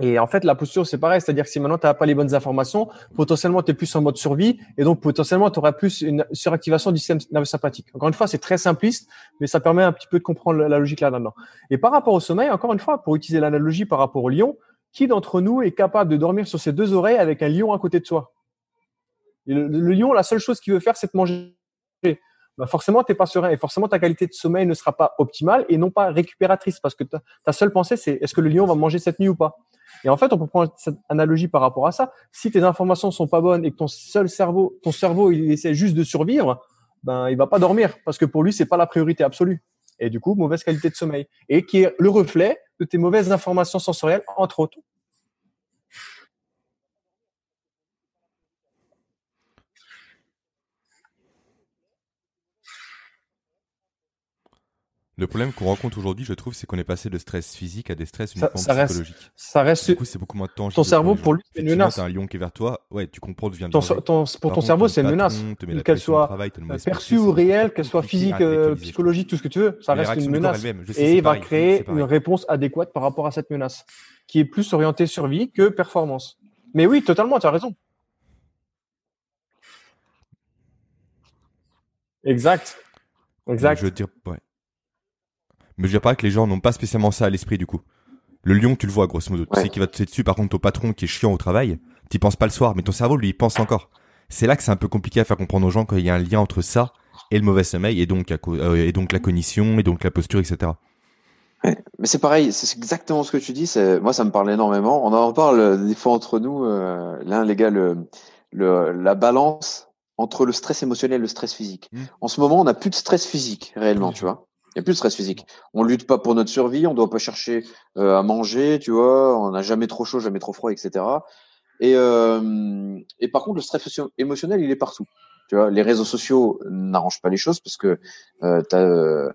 Et en fait, la posture, c'est pareil. C'est-à-dire que si maintenant tu n'as pas les bonnes informations, potentiellement, tu es plus en mode survie. Et donc, potentiellement, tu auras plus une suractivation du système nerveux sympathique. Encore une fois, c'est très simpliste, mais ça permet un petit peu de comprendre la logique là-dedans. Et par rapport au sommeil, encore une fois, pour utiliser l'analogie par rapport au lion, qui d'entre nous est capable de dormir sur ses deux oreilles avec un lion à côté de soi le, lion, la seule chose qu'il veut faire, c'est te manger. Bah forcément, tu pas serein et forcément, ta qualité de sommeil ne sera pas optimale et non pas récupératrice parce que ta, seule pensée, c'est est-ce que le lion va manger cette nuit ou pas? Et en fait, on peut prendre cette analogie par rapport à ça. Si tes informations sont pas bonnes et que ton seul cerveau, ton cerveau, il essaie juste de survivre, ben, il va pas dormir parce que pour lui, c'est pas la priorité absolue. Et du coup, mauvaise qualité de sommeil et qui est le reflet de tes mauvaises informations sensorielles, entre autres. Le problème qu'on rencontre aujourd'hui, je trouve, c'est qu'on est passé de stress physique à des stress uniquement ça reste- psychologiques. Ça reste. Du coup, c'est beaucoup moins de temps. Ton cerveau, pour lui, c'est une menace. T'as un lion qui est vers toi, ouais, tu comprends vient le ton- ton- pour ton cerveau, c'est une menace. Qu'elle soit perçue ou réelle, qu'elle soit physique, euh, psychologique, tout ce que tu veux, ça reste une menace. Et il va créer une réponse adéquate par rapport à cette menace, qui est plus orientée survie que performance. Mais oui, totalement, tu as raison. Exact. Exact. Je veux dire, ouais. Mais je dire pas que les gens n'ont pas spécialement ça à l'esprit du coup. Le lion, tu le vois grosso modo. Tu Ouais. sais qu'il va te tirer dessus. Par contre, ton patron qui est chiant au travail, t'y penses pas le soir, mais ton cerveau lui il pense encore. C'est là que c'est un peu compliqué à faire comprendre aux gens quand il y a un lien entre ça et le mauvais sommeil et donc, euh, et donc la cognition et donc la posture, etc. Ouais. Mais c'est pareil, c'est exactement ce que tu dis. Moi, ça me parle énormément. On en parle euh, des fois entre nous. Euh, L'un, les gars, le, le, la balance entre le stress émotionnel et le stress physique. Mm. En ce moment, on n'a plus de stress physique réellement, Mm. tu vois. Il n'y a plus de stress physique. On lutte pas pour notre survie, on doit pas chercher euh, à manger, tu vois. On n'a jamais trop chaud, jamais trop froid, etc. Et, euh, et par contre, le stress émotionnel, il est partout. Tu vois, les réseaux sociaux n'arrangent pas les choses parce que euh, euh,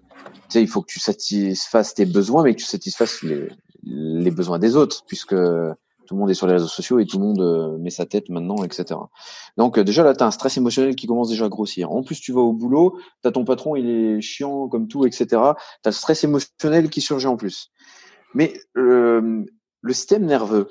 il faut que tu satisfasses tes besoins, mais que tu satisfasses les, les besoins des autres, puisque tout le monde est sur les réseaux sociaux et tout le monde euh, met sa tête maintenant, etc. Donc euh, déjà là, tu as un stress émotionnel qui commence déjà à grossir. En plus, tu vas au boulot, tu as ton patron, il est chiant comme tout, etc. Tu as le stress émotionnel qui surgit en plus. Mais euh, le système nerveux,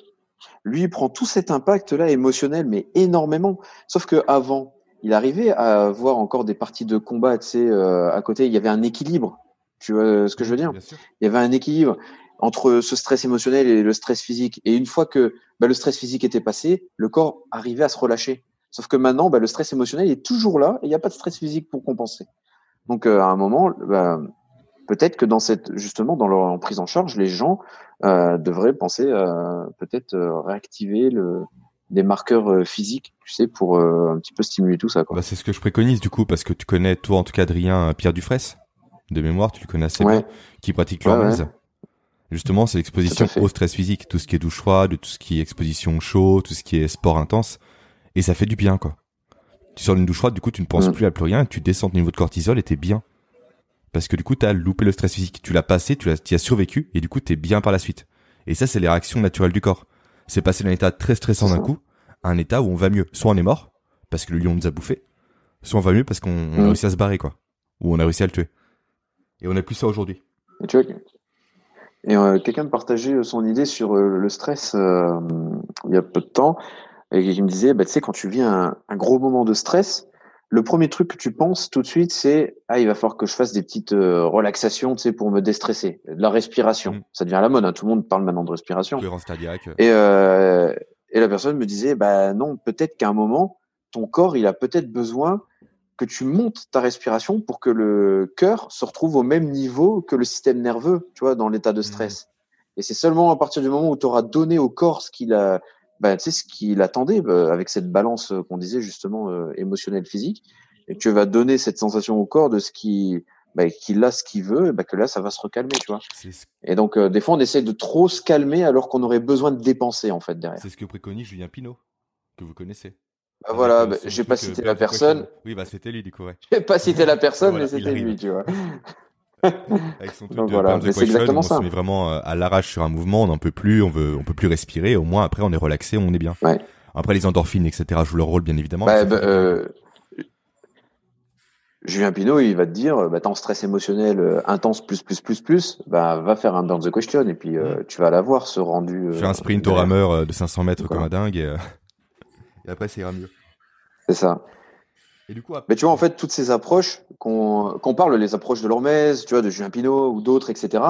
lui, il prend tout cet impact-là émotionnel, mais énormément. Sauf que avant, il arrivait à avoir encore des parties de combat, tu sais, euh, à côté, il y avait un équilibre. Tu vois ce que je veux dire? Il y avait un équilibre entre ce stress émotionnel et le stress physique. Et une fois que bah, le stress physique était passé, le corps arrivait à se relâcher. Sauf que maintenant, bah, le stress émotionnel est toujours là et il n'y a pas de stress physique pour compenser. Donc, euh, à un moment, bah, peut-être que dans cette, justement, dans leur en prise en charge, les gens euh, devraient penser à peut-être euh, réactiver le, des marqueurs euh, physiques, tu sais, pour euh, un petit peu stimuler tout ça. Bah, c'est ce que je préconise du coup, parce que tu connais, toi en tout cas, Adrien, euh, Pierre Dufresne, de mémoire, tu le connais assez Ouais. bien, qui pratique Ouais, l'hormèse. ouais. Justement, c'est l'exposition au stress physique, tout ce qui est douche froide, tout ce qui est exposition chaud, tout ce qui est sport intense, et ça fait du bien, quoi. Tu sors d'une douche froide, du coup, tu ne penses Mm. plus à plus rien, tu descends ton niveau de cortisol et t'es bien. Parce que du coup, t'as loupé le stress physique, tu l'as passé, tu y as survécu, et du coup, t'es bien par la suite. Et ça, c'est les réactions naturelles du corps. C'est passer d'un état très stressant d'un coup à un état où on va mieux. Soit on est mort, parce que le lion nous a bouffé, soit on va mieux parce qu'on on a Mm. réussi à se barrer, quoi. Ou on a réussi à le tuer. Et on a plus ça aujourd'hui. Tu vois, et euh, quelqu'un me partageait son idée sur euh, le stress euh, il y a peu de temps, et qui me disait, bah, tu sais, quand tu vis un, un gros moment de stress, le premier truc que tu penses tout de suite, c'est ah, il va falloir que je fasse des petites euh, relaxations, tu sais, pour me déstresser, de la respiration. Mm. Ça devient la mode, hein, tout le monde parle maintenant de respiration. Cohérence cardiaque. Et, euh, et la personne me disait, bah non, peut-être qu'à un moment, ton corps, il a peut-être besoin que tu montes ta respiration pour que le cœur se retrouve au même niveau que le système nerveux, tu vois, dans l'état de stress. Et c'est seulement à partir du moment où tu auras donné au corps ce qu'il a, bah, tu sais, ce qu'il attendait, bah, avec cette balance euh, qu'on disait justement euh, émotionnelle physique, et que tu vas donner cette sensation au corps de ce qui, bah, qu'il a ce qu'il veut, bah, que là, ça va se recalmer, tu vois. Et donc, euh, des fois, on essaie de trop se calmer alors qu'on aurait besoin de dépenser, en fait, derrière. c'est ce que préconise Julien Pinault, que vous connaissez. Bah voilà, Avec, bah, euh, son j'ai pas euh, cité la personne. Oui, bah c'était lui du coup, ouais. (laughs) J'ai pas cité la (laughs) personne, Voilà, mais c'était lui, tu vois. (laughs) Avec son truc voilà, c'est exactement on ça. se met vraiment euh, à l'arrache sur un mouvement, on n'en peut plus, on veut, on peut plus respirer. Au moins après, on est relaxé, on est bien. Ouais. Après, les endorphines, etc. jouent leur rôle bien évidemment. Bah, bah, euh, Julien Pinot, il va te dire, bah, t'es en stress émotionnel euh, intense plus plus plus plus, bah va faire un burn the question et puis euh, tu vas l'avoir ce rendu. euh, Fais un sprint au rameur euh, de 500 mètres Voilà. comme un dingue et, euh, et après, ça ira mieux. C'est ça. Et du coup, après, Mais tu vois, en fait, toutes ces approches qu'on parle, les approches de l'Hormèse, tu vois, de Julien Pinot ou d'autres, etc.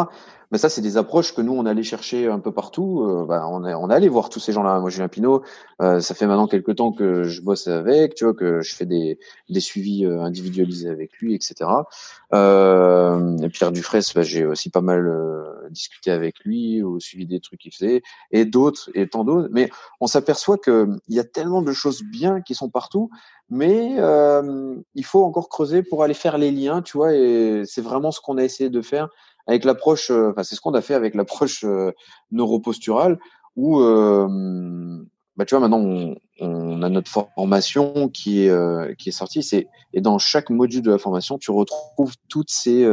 Mais ça, c'est des approches que nous, on allait chercher un peu partout. Euh, bah, on, est, on allé voir tous ces gens-là. Moi, Julien Pinot, euh, ça fait maintenant quelques temps que je bosse avec, tu vois, que je fais des, des suivis euh, individualisés avec lui, etc. Euh, Pierre Dufresne, bah, j'ai aussi pas mal euh, discuté avec lui, ou suivi des trucs qu'il faisait, et d'autres, et tant d'autres. Mais on s'aperçoit que il y a tellement de choses bien qui sont partout mais euh, il faut encore creuser pour aller faire les liens, tu vois, et c'est vraiment ce qu'on a essayé de faire avec l'approche, euh, enfin c'est ce qu'on a fait avec l'approche euh, neuroposturale, où, euh, bah, tu vois, maintenant on, a notre formation qui est qui est sortie, c'est et dans chaque module de la formation, tu retrouves toutes ces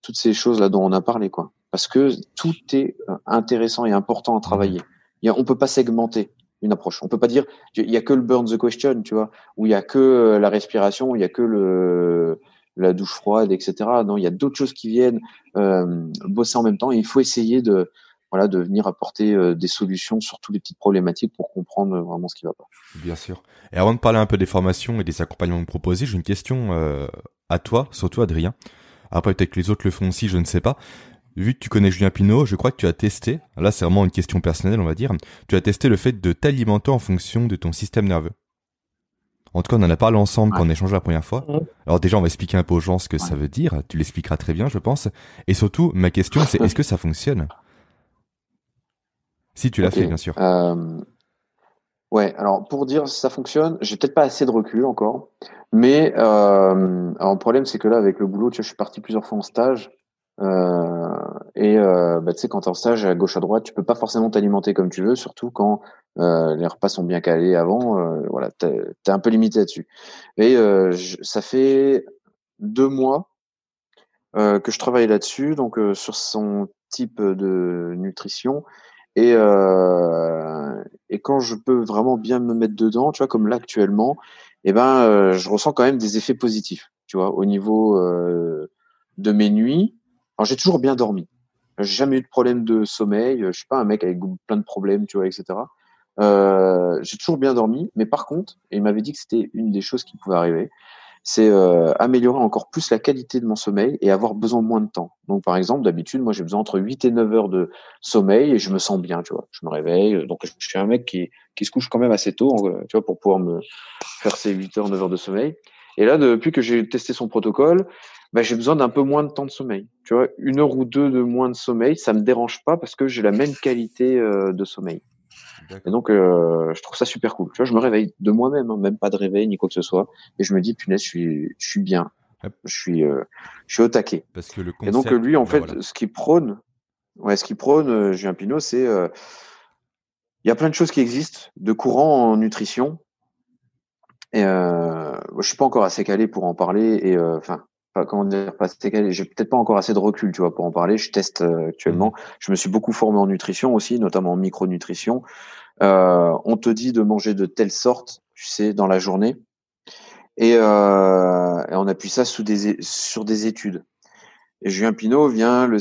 toutes ces choses là dont on a parlé, quoi. Parce que tout est intéressant et important à travailler. Il a, on peut pas segmenter une approche. On peut pas dire il y a que le burn the question, tu vois, où il y a que la respiration, il y a que le la douche froide, etc. Non, il y a d'autres choses qui viennent euh, bosser en même temps. Et il faut essayer de voilà de venir apporter euh, des solutions sur toutes les petites problématiques pour comprendre vraiment ce qui va pas. Bien sûr. Et avant de parler un peu des formations et des accompagnements proposés, j'ai une question euh, à toi, surtout Adrien. Après peut-être que les autres le font aussi, je ne sais pas vu que tu connais Julien Pinault, je crois que tu as testé, là c'est vraiment une question personnelle on va dire, tu as testé le fait de t'alimenter en fonction de ton système nerveux. En tout cas, on en a parlé ensemble quand on a échangé la première fois. Alors déjà, on va expliquer un peu aux gens ce que ça veut dire. Tu l'expliqueras très bien, je pense. Et surtout, ma question, c'est est-ce que ça fonctionne? Si tu l'as fait, bien sûr. Euh... Ouais, alors pour dire si ça fonctionne, j'ai peut-être pas assez de recul encore. Mais euh... alors, le problème, c'est que là, avec le boulot, tu vois, je suis parti plusieurs fois en stage. Euh, et euh, bah, tu sais, quand t'es en stage à gauche à droite, tu peux pas forcément t'alimenter comme tu veux, surtout quand euh, les repas sont bien calés avant. Euh, voilà, t'es es un peu limité là-dessus. Et euh, ça fait deux mois euh, que je travaille là-dessus, donc sur son type de nutrition. Et, et quand je peux vraiment bien me mettre dedans, tu vois, comme là actuellement, eh ben, je ressens quand même des effets positifs, tu vois, au niveau de mes nuits alors j'ai toujours bien dormi. J'ai jamais eu de problème de sommeil. Je suis pas un mec avec plein de problèmes, tu vois, etc. Euh, j'ai toujours bien dormi, mais par contre, et il m'avait dit que c'était une des choses qui pouvait arriver, c'est euh, améliorer encore plus la qualité de mon sommeil et avoir besoin de moins de temps. Donc par exemple, d'habitude, moi j'ai besoin entre 8 et 9 heures de sommeil et je me sens bien, tu vois. Je me réveille, donc je suis un mec qui, qui se couche quand même assez tôt, tu vois, pour pouvoir me faire ces 8 heures, 9 heures de sommeil. Et là, depuis que j'ai testé son protocole, bah, j'ai besoin d'un peu moins de temps de sommeil. Tu vois, une heure ou deux de moins de sommeil, ça me dérange pas parce que j'ai la même qualité euh, de sommeil. Et donc, euh, je trouve ça super cool. Tu vois, je me réveille de moi-même, hein, même pas de réveil ni quoi que ce soit, et je me dis, punaise, je suis, je suis bien, je suis, euh, je suis au taquet. Parce que le et donc lui, en bah, fait, ce qui prône, ouais, ce qui prône, euh, Julien Pinot, c'est, euh, il y a plein de choses qui existent de courant en nutrition. Et euh, je suis pas encore assez calé pour en parler. Et enfin, pas comment dire pas j'ai peut-être pas encore assez de recul tu vois pour en parler. Je teste euh, actuellement. Mmh. je me suis beaucoup formé en nutrition aussi notamment en micronutrition. Euh, on te dit de manger de telle sorte tu sais dans la journée. Et, euh, et on appuie ça sous des sur des études. Et Julien Pinot vient le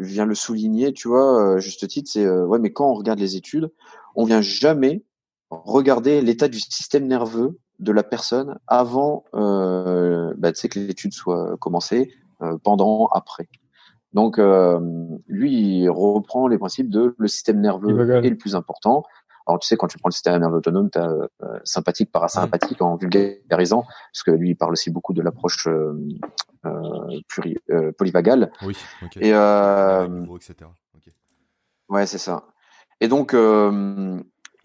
vient le souligner tu vois juste titre. C'est ouais mais quand on regarde les études on vient jamais regarder l'état du système nerveux de la personne avant euh, bah, que l'étude soit commencée, euh, pendant, après. Donc, euh, lui, il reprend les principes de le système nerveux est le plus important. Alors, tu sais, quand tu prends le système nerveux autonome, tu as euh, sympathique, parasympathique en vulgarisant, parce que lui, il parle aussi beaucoup de l'approche euh, euh, polyvagale. Oui, ok. Et, etc. Ouais, c'est ça. Et donc,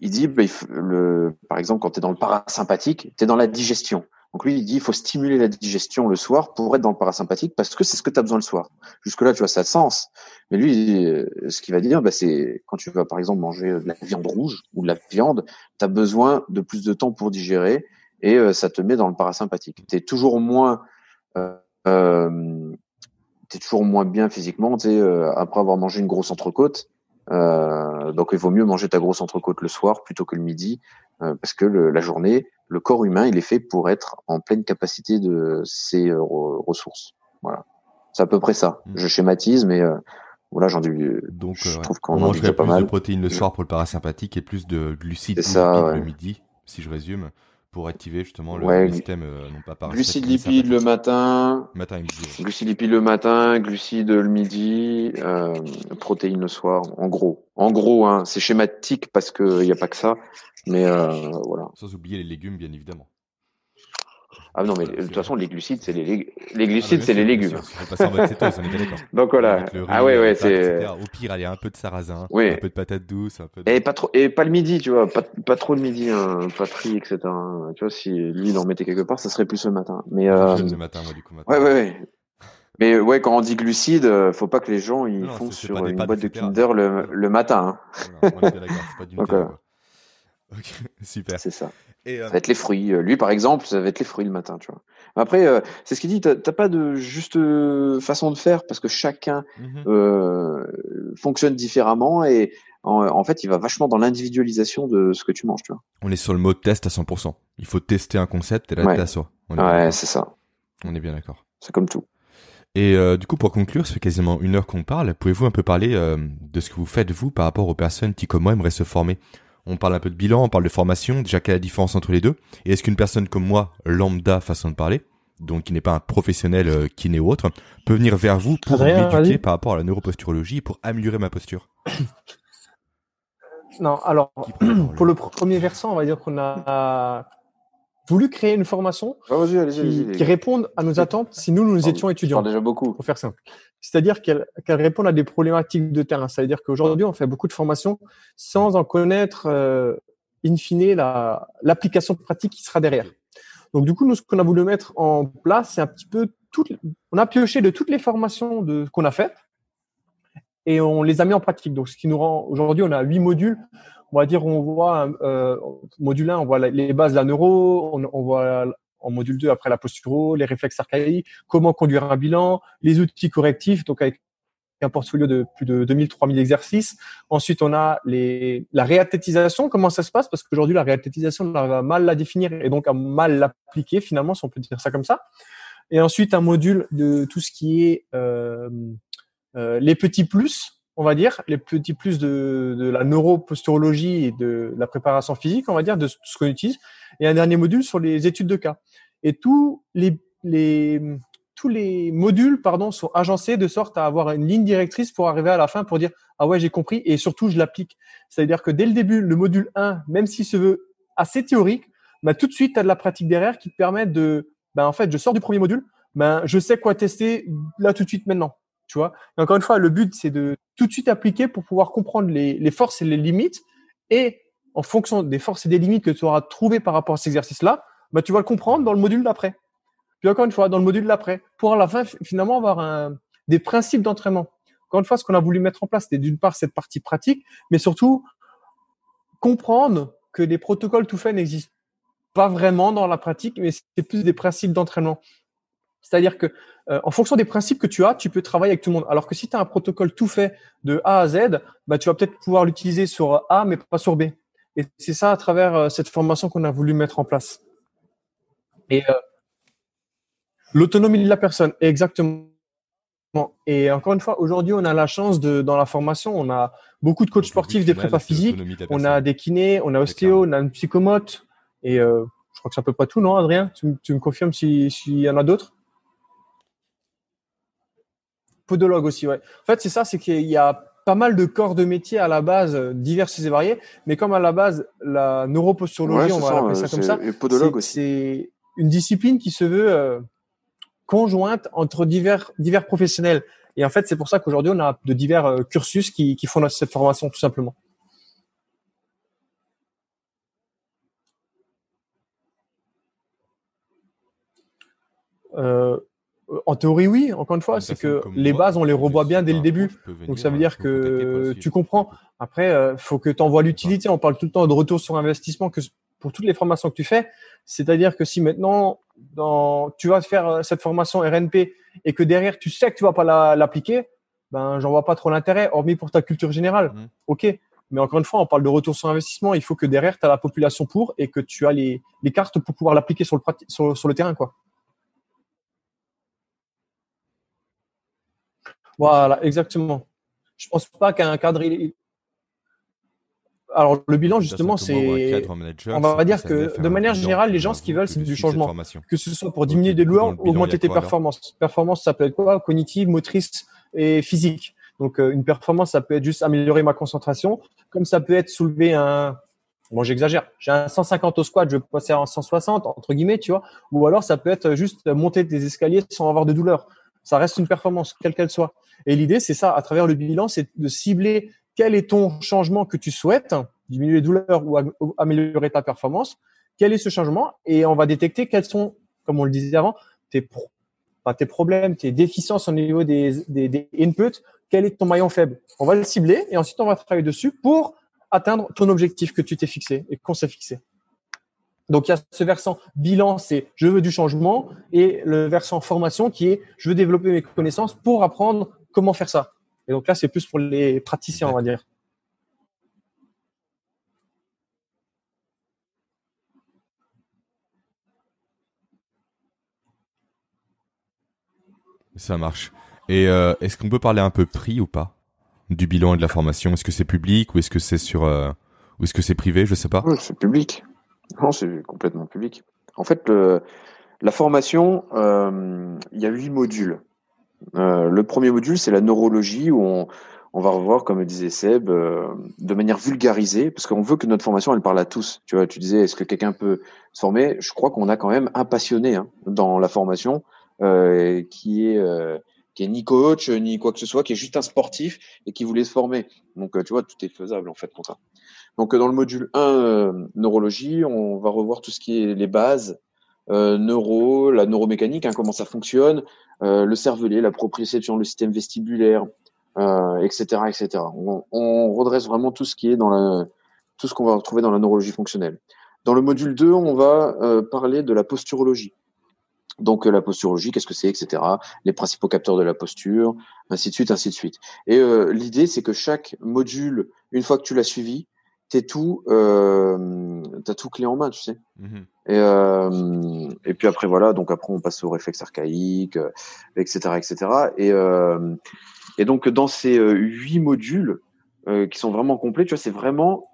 il dit, bah, le, par exemple, quand tu es dans le parasympathique, tu es dans la digestion. Donc lui, il dit, il faut stimuler la digestion le soir pour être dans le parasympathique parce que c'est ce que tu as besoin le soir. Jusque-là, tu vois, ça a sens. Mais lui, ce qu'il va dire, bah, c'est quand tu vas, par exemple, manger de la viande rouge ou de la viande, tu as besoin de plus de temps pour digérer et euh, ça te met dans le parasympathique. Tu es toujours moins... Euh, euh, toujours moins bien physiquement, tu sais, euh, après avoir mangé une grosse entrecôte, euh, donc il vaut mieux manger ta grosse entrecôte le soir plutôt que le midi, euh, parce que le, la journée, le corps humain, il est fait pour être en pleine capacité de ses euh, ressources. Voilà, c'est à peu près ça. Mm. Je schématise, mais voilà, j'en dis. Donc, je trouve qu'on mangerait plus de protéines le soir pour le parasympathique et plus de glucides ça, le midi, si je résume pour activer justement le, système euh, non pas Glucides lipides le matin, matin et midi, glucides lipides le matin, glucides le midi, euh, protéines le soir. En gros, en gros, hein, c'est schématique parce que il n'y a pas que ça, mais euh, voilà. Sans oublier les légumes, bien évidemment. Ah non, mais de toute façon, les glucides, c'est les, les glucides, ah, c'est les légumes. (laughs) Donc voilà. ah ouais, ouais, c'est. Au pire, allez, un peu de sarrasin, oui. un peu de patate douce, un peu. De... Et pas trop, et pas le midi, tu vois, pas, pas trop le midi, hein, pas tri, etc. Tu vois, si lui il en mettait quelque part, ça serait plus le matin. Mais euh... le matin, moi, du coup. Matin. Ouais, ouais, ouais. Mais ouais, quand on dit glucides, euh, faut pas que les gens ils font sur une boîte de Kinder le, le matin. Hein. Voilà, on est d'accord, c'est pas du (laughs) Donc, voilà. Ok, (laughs) super. C'est ça. Et Ça va être les fruits. Lui, par exemple, ça va être les fruits le matin, tu vois. Après, c'est ce qu'il dit. T'as pas de juste façon de faire parce que chacun mmh fonctionne différemment et en, fait, il va vachement dans l'individualisation de ce que tu manges, tu vois. On est sur le mode test à 100%. Il faut tester un concept et l'adapter à soi. Ouais, c'est ça. On est bien d'accord. C'est comme tout. Et euh, du coup, pour conclure, ça fait quasiment une heure qu'on parle. Pouvez-vous un peu parler euh, de ce que vous faites, vous, par rapport aux personnes qui, comme moi, aimeraient se former? On parle un peu de bilan, on parle de formation. Déjà, quelle est la différence entre les deux? Et est-ce qu'une personne comme moi, lambda façon de parler, donc qui n'est pas un professionnel euh, kiné ou autre, peut venir vers vous pour m'éduquer par rapport à la neuroposturologie pour améliorer ma posture? (coughs) Non, alors, pour le premier versant, on va dire qu'on a voulu créer une formation ah, qui, réponde à nos attentes si nous, nous étions étudiants. déjà beaucoup. Pour faire simple. C'est-à-dire qu'elle réponde à des problématiques de terrain. C'est-à-dire qu'aujourd'hui, on fait beaucoup de formations sans en connaître, euh, in fine, l'application pratique qui sera derrière. Donc, du coup, nous, ce qu'on a voulu mettre en place, c'est un petit peu tout. On a pioché de toutes les formations qu'on a faites et on les a mis en pratique. Donc, ce qui nous rend aujourd'hui, on a huit modules on va dire, on voit, euh, module 1, on voit les bases de la neuro, on, voit en module 2, après la posturo, les réflexes archaïques, comment conduire un bilan, les outils correctifs, donc avec un portfolio de plus de 2000, 3000 exercices. Ensuite, on a les, la réathétisation, comment ça se passe, parce qu'aujourd'hui, la réathétisation, on va mal la définir et donc à mal l'appliquer, finalement, si on peut dire ça comme ça. Et ensuite, un module de tout ce qui est euh, euh, les petits plus, on va dire, les petits plus de, de la neuroposturologie et de la préparation physique, on va dire, de ce qu'on utilise, et un dernier module sur les études de cas. Et tous les, les, tous les modules pardon, sont agencés de sorte à avoir une ligne directrice pour arriver à la fin pour dire ah ouais j'ai compris et surtout je l'applique. C'est-à-dire que dès le début, le module 1, même s'il se veut assez théorique, bah, tout de suite tu as de la pratique derrière qui te permet de ben en fait je sors du premier module, ben je sais quoi tester là tout de suite maintenant. Vois encore une fois, le but, c'est de tout de suite appliquer pour pouvoir comprendre les, forces et les limites. Et en fonction des forces et des limites que tu auras trouvées par rapport à cet exercice-là, bah, tu vas le comprendre dans le module d'après. Puis encore une fois, dans le module d'après, pour à la fin, finalement, avoir des principes d'entraînement. Encore une fois, ce qu'on a voulu mettre en place, c'était d'une part cette partie pratique, mais surtout comprendre que les protocoles tout faits n'existent pas vraiment dans la pratique, mais c'est plus des principes d'entraînement. C'est-à-dire que euh, en fonction des principes que tu as, tu peux travailler avec tout le monde. Alors que si tu as un protocole tout fait de A à Z, bah, tu vas peut-être pouvoir l'utiliser sur A, mais pas sur B. Et c'est ça à travers euh, cette formation qu'on a voulu mettre en place. Et euh, l'autonomie de la personne, exactement. Et encore une fois, aujourd'hui, on a la chance de, dans la formation, on a beaucoup de coachs sportifs, des prépas physiques, on a des kinés, on a ostéo, on a une psychomote, et je crois que c'est à peu près tout, non, Adrien? Tu, tu me confirmes s'il y en a d'autres? Podologue aussi, ouais. En fait, c'est ça, c'est qu'il y a pas mal de corps de métier à la base, euh, diverses et variés, mais comme à la base, la neuroposturologie, on va appeler ça comme ça, c'est une discipline qui se veut euh, conjointe entre divers, divers professionnels. Et en fait, c'est pour ça qu'aujourd'hui, on a de divers euh, cursus qui, qui font cette formation, tout simplement. Euh, en théorie, oui. Encore une fois, c'est que les bases, on les revoit bien dès le début. Donc ça veut dire que tu comprends. Après, il euh, faut que tu envoies l'utilité. On parle tout le temps de retour sur investissement que pour toutes les formations que tu fais. C'est-à-dire que si maintenant, dans, tu vas faire euh, cette formation RNP et que derrière, tu sais que tu vas pas l'appliquer, ben, j'en vois pas trop l'intérêt, hormis pour ta culture générale. Mmh. OK. Mais encore une fois, on parle de retour sur investissement. Il faut que derrière, tu as la population pour et que tu as les, cartes pour pouvoir l'appliquer sur le, sur, sur le terrain, quoi. Voilà, exactement. Je pense pas qu'un cadre. Alors le bilan justement, c'est. On va dire que de manière générale, les gens ce qu'ils veulent, c'est du changement. Que ce soit pour diminuer des douleurs, ou augmenter tes performances. Performance, ça peut être quoi? Cognitive, motrice et physique. Donc euh, une performance, ça peut être juste améliorer ma concentration, comme ça peut être soulever un. Bon, j'exagère. J'ai un 150 au squat, je vais passer en 160 entre guillemets, tu vois? Ou alors ça peut être juste monter des escaliers sans avoir de douleur. Ça reste une performance, quelle qu'elle soit. Et l'idée, c'est ça, à travers le bilan, c'est de cibler quel est ton changement que tu souhaites, diminuer les douleurs ou, améliorer ta performance. Quel est ce changement? Et on va détecter quels sont, comme on le disait avant, tes, tes problèmes, tes déficiences au niveau des, des, des inputs. Quel est ton maillon faible? On va le cibler et ensuite on va travailler dessus pour atteindre ton objectif que tu t'es fixé et qu'on s'est fixé. Donc, il y a ce versant bilan, c'est je veux du changement, et le versant formation qui est je veux développer mes connaissances pour apprendre comment faire ça. Et donc là, c'est plus pour les praticiens, on va dire. Ça marche. Et euh, est-ce qu'on peut parler un peu prix ou pas? Du bilan et de la formation Est-ce que c'est public ou est-ce que c'est sur euh, ou est-ce que c'est privé? Je sais pas. c'est public. Non, c'est complètement public. En fait, la formation, euh, il y a huit modules. le premier module, c'est la neurologie où on, va revoir, comme disait Seb, de manière vulgarisée, parce qu'on veut que notre formation, elle parle à tous. Tu vois, tu disais, est-ce que quelqu'un peut se former? Je crois qu'on a quand même un passionné hein, dans la formation euh, qui est euh, qui est ni coach ni quoi que ce soit, qui est juste un sportif et qui voulait se former. Donc euh, tu vois, tout est faisable en fait pour ça. Donc dans le module 1 neurologie, on va revoir tout ce qui est les bases neuro, la neuromécanique, hein, comment ça fonctionne, le cervelet, la propriété le système vestibulaire, etc., etc. On, on, redresse vraiment tout ce qui est dans la, tout ce qu'on va retrouver dans la neurologie fonctionnelle. Dans le module 2, on va parler de la posturologie. Donc euh, la posturologie, qu'est-ce que c'est, etc. Les principaux capteurs de la posture, ainsi de suite, ainsi de suite. Et euh, l'idée, c'est que chaque module, une fois que tu l'as suivi, t'es tout, euh, t'as tout clé en main, tu sais. Mmh et, euh, et puis après voilà, donc après on passe au réflexe archaïque, etc., etc. Et, et donc dans ces huit modules qui sont vraiment complets, tu vois, c'est vraiment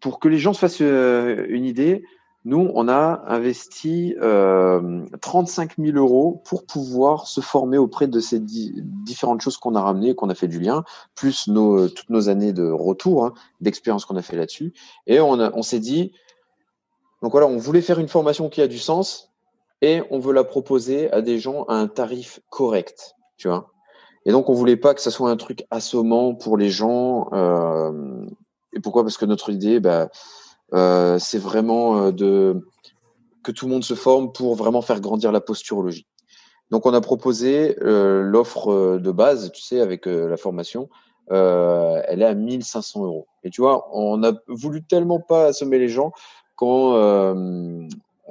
pour que les gens se fassent une idée nous, on a investi euh, 35 000 euros pour pouvoir se former auprès de ces différentes choses qu'on a ramenées, qu'on a fait du lien, plus nos, toutes nos années de retour, hein, d'expérience qu'on a fait là-dessus. Et on, on s'est dit, donc voilà, on voulait faire une formation qui a du sens et on veut la proposer à des gens à un tarif correct, tu vois. Et donc, on voulait pas que ça soit un truc assommant pour les gens. Euh, et pourquoi? Parce que notre idée, bah, euh, c'est vraiment euh, de que tout le monde se forme pour vraiment faire grandir la posturologie. Donc on a proposé euh, l'offre de base, tu sais, avec la formation, elle est à 1500 euros. Et tu vois, on a voulu tellement pas assommer les gens quand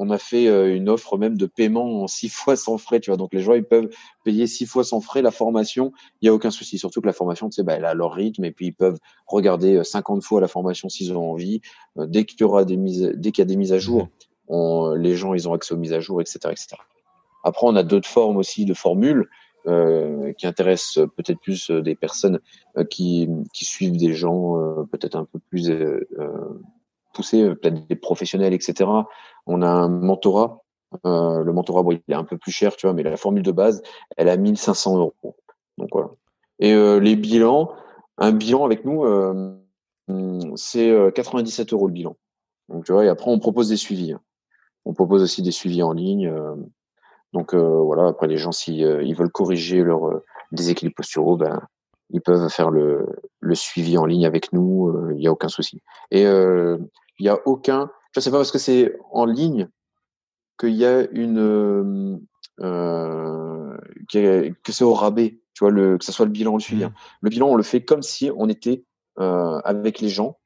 on a fait euh, une offre même de paiement en six (laughs) fois sans frais, tu vois. Donc les gens ils peuvent payer six fois sans frais la formation, il y a aucun souci. Surtout que la formation, tu sais, bah, elle a leur rythme et puis ils peuvent regarder 50 euh, fois la formation s'ils ont envie. Euh, dès qu'il y aura des mises, dès qu'il y a des mises à jour, on, les gens ils ont accès aux mises à jour, etc., etc. Après, on a d'autres formes aussi de formules. Euh, qui intéressent peut-être plus des personnes qui, qui suivent des gens peut-être un peu plus poussés, peut-être des professionnels, etc. On a un mentorat. Euh, le mentorat, bon, il est un peu plus cher, tu vois, mais la formule de base, elle a 1500 euros. Donc voilà. Et euh, les bilans, un bilan avec nous, euh, c'est 97 euros le bilan. Donc tu vois, et après on propose des suivis. Hein. On propose aussi des suivis en ligne. donc voilà, après les gens, s'ils ils veulent corriger leur déséquilibre posturaux, ben ils peuvent faire le, le suivi en ligne avec nous. Il n'y a aucun souci. Et il n'y a aucun je sais pas parce que c'est en ligne qu'il y a une euh, euh que c'est au rabais, tu vois, le, que ce soit le bilan ou le suivi. Mmh. Hein. Le bilan, on le fait comme si on était euh, avec les gens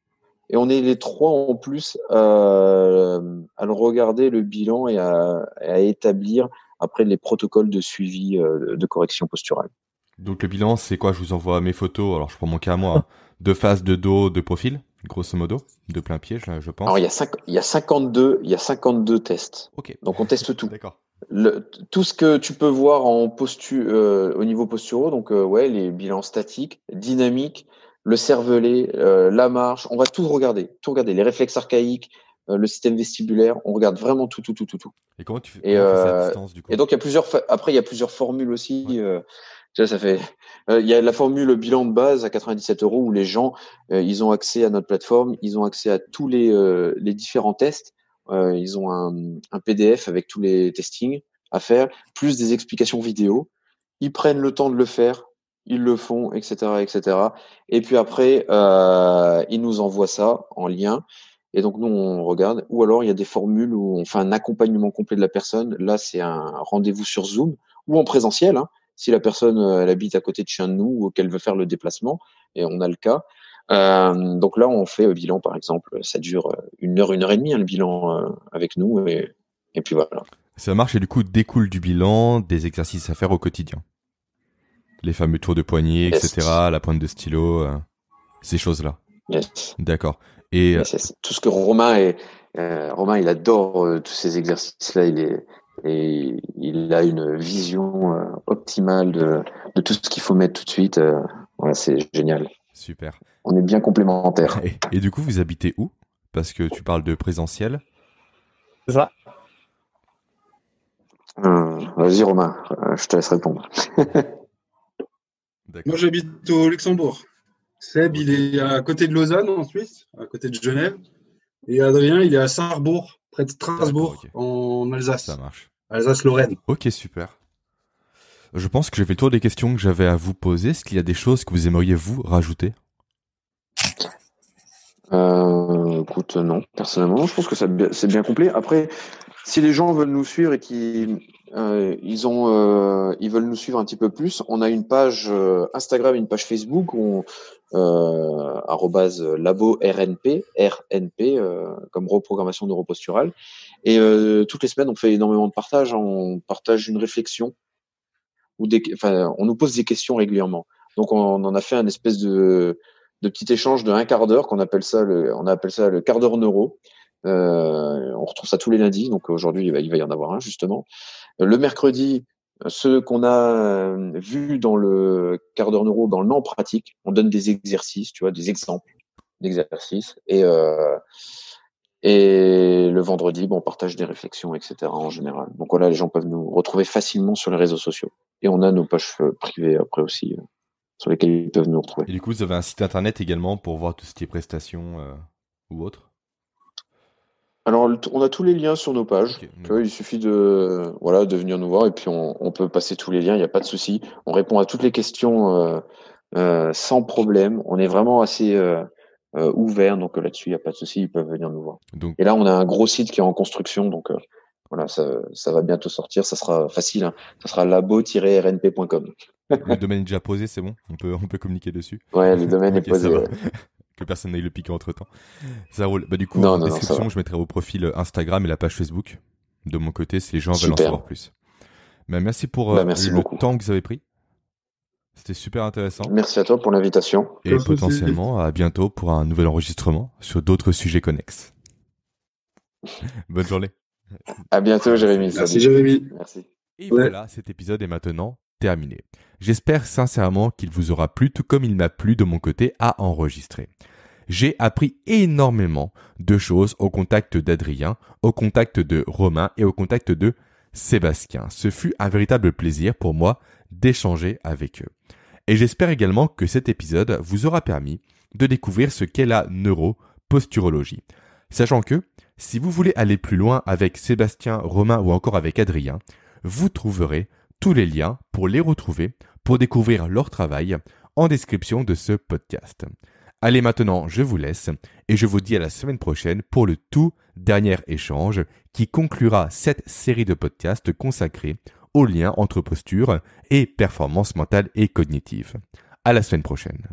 et on est les trois en plus à le regarder le bilan et à, à, établir après les protocoles de suivi euh, de correction posturale. Donc le bilan, c'est quoi? Je vous envoie mes photos. Alors je prends mon cas à moi, (laughs) de face, de dos, de profil? Grosso modo, de plein pied, je, pense. Alors, il y, a il y a 52, il y a 52 tests. Donc, on teste tout. (laughs) D'accord. tout ce que tu peux voir en euh, au niveau posturaux, donc euh, ouais, les bilans statiques, dynamiques, le cervelet, euh, la marche, on va tout regarder, tout regarder, les réflexes archaïques, le système vestibulaire, on regarde vraiment tout, tout, tout, tout, tout. Et comment tu fais, et, à distance, du coup? Et donc il y a plusieurs, après il y a plusieurs formules aussi ça fait. Euh, il y a la formule bilan de base à 97 euros où les gens, euh, ils ont accès à notre plateforme, ils ont accès à tous les, euh, les différents tests. ils ont un, un, PDF avec tous les testings à faire, plus des explications vidéo. Ils prennent le temps de le faire, ils le font, etc., etc. Et puis après, ils nous envoient ça en lien. Et donc nous on regarde. Ou alors il y a des formules où on fait un accompagnement complet de la personne. Là c'est un rendez-vous sur Zoom ou en présentiel. Hein si la personne euh, elle habite à côté de chez nous ou qu'elle veut faire le déplacement, et on a le cas. Euh, donc là, on fait le bilan, par exemple, ça dure une heure, une heure et demie, hein, le bilan avec nous, et, et puis voilà. Ça marche et du coup découle du bilan des exercices à faire au quotidien. Les fameux tours de poignet, etc., la pointe de stylo, ces choses-là. Yes. D'accord. Et tout ce que Romain est, Romain, il adore tous ces exercices-là. Il est, et il a une vision euh, optimale de, de, tout ce qu'il faut mettre tout de suite. Euh, voilà, c'est génial. Super. On est bien complémentaires. Et, du coup, vous habitez où? Parce que tu parles de présentiel. C'est ça. Euh, vas-y Romain, je te laisse répondre. (laughs) Moi j'habite au Luxembourg. Seb, il est à côté de Lausanne en Suisse, à côté de Genève. Et Adrien, il est à Sarrebourg, près de Strasbourg, en Alsace. Ça marche. Alsace-Lorraine. Ok, super. Je pense que j'ai fait le tour des questions que j'avais à vous poser. Est-ce qu'il y a des choses que vous aimeriez vous rajouter? Euh, Écoute, non. Personnellement, je pense que c'est bien complet. Après, si les gens veulent nous suivre et qu'ils euh, ils ont, euh, ils veulent nous suivre un petit peu plus, on a une page euh, Instagram, une page Facebook où euh, labo RNP, RNP comme reprogrammation neuroposturale. Et toutes les semaines, on fait énormément de partage. On partage une réflexion ou on nous pose des questions régulièrement. Donc, on, en a fait un espèce de, petit échange de un quart d'heure qu'on appelle ça le, on appelle ça le quart d'heure neuro. Euh, on retrouve ça tous les lundis, donc aujourd'hui il va y en avoir un justement. Le mercredi, ce qu'on a vu dans le quart d'heure neuro, dans le en pratique. On donne des exercices, tu vois, des exemples d'exercices. Et, euh, et le vendredi, on partage des réflexions, etc. en général. Donc voilà, les gens peuvent nous retrouver facilement sur les réseaux sociaux. Et on a nos pages privées après aussi, euh, sur lesquelles ils peuvent nous retrouver. Et du coup, vous avez un site internet également pour voir tout ce qui est prestations euh, ou autre? Alors, on a tous les liens sur nos pages. il suffit de voilà de venir nous voir et puis on, peut passer tous les liens. Il n'y a pas de souci. On répond à toutes les questions euh, euh, sans problème. On est vraiment assez euh, ouvert, donc là-dessus il n'y a pas de souci. Ils peuvent venir nous voir. Et là, on a un gros site qui est en construction, donc voilà, ça, va bientôt sortir. Ça sera facile. Hein. Ça sera labo-rnp.com. le domaine est déjà posé, c'est bon? On peut on peut communiquer dessus? Ouais, le domaine (laughs) est posé (laughs) que personne n'aille le piquer entre temps. Ça roule. Bah, du coup, en description, je mettrai vos profils Instagram et la page Facebook. De mon côté, si les gens veulent en savoir plus. Bah, merci pour bah, euh, merci le temps que vous avez pris. C'était super intéressant. Merci à toi pour l'invitation. Et potentiellement à bientôt pour un nouvel enregistrement sur d'autres sujets connexes. (laughs) Bonne journée. À bientôt, Jérémy. Merci, Jérémy. Merci. Et voilà, cet épisode est maintenant terminé. J'espère sincèrement qu'il vous aura plu tout comme il m'a plu de mon côté à enregistrer. J'ai appris énormément de choses au contact d'Adrien, au contact de Romain et au contact de Sébastien. Ce fut un véritable plaisir pour moi d'échanger avec eux. Et j'espère également que cet épisode vous aura permis de découvrir ce qu'est la neuroposturologie. Sachant que, si vous voulez aller plus loin avec Sébastien, Romain ou encore avec Adrien, vous trouverez tous les liens pour les retrouver, pour découvrir leur travail, en description de ce podcast. Allez maintenant, je vous laisse et je vous dis à la semaine prochaine pour le tout dernier échange qui conclura cette série de podcasts consacrés au lien entre posture et performance mentale et cognitive. À la semaine prochaine.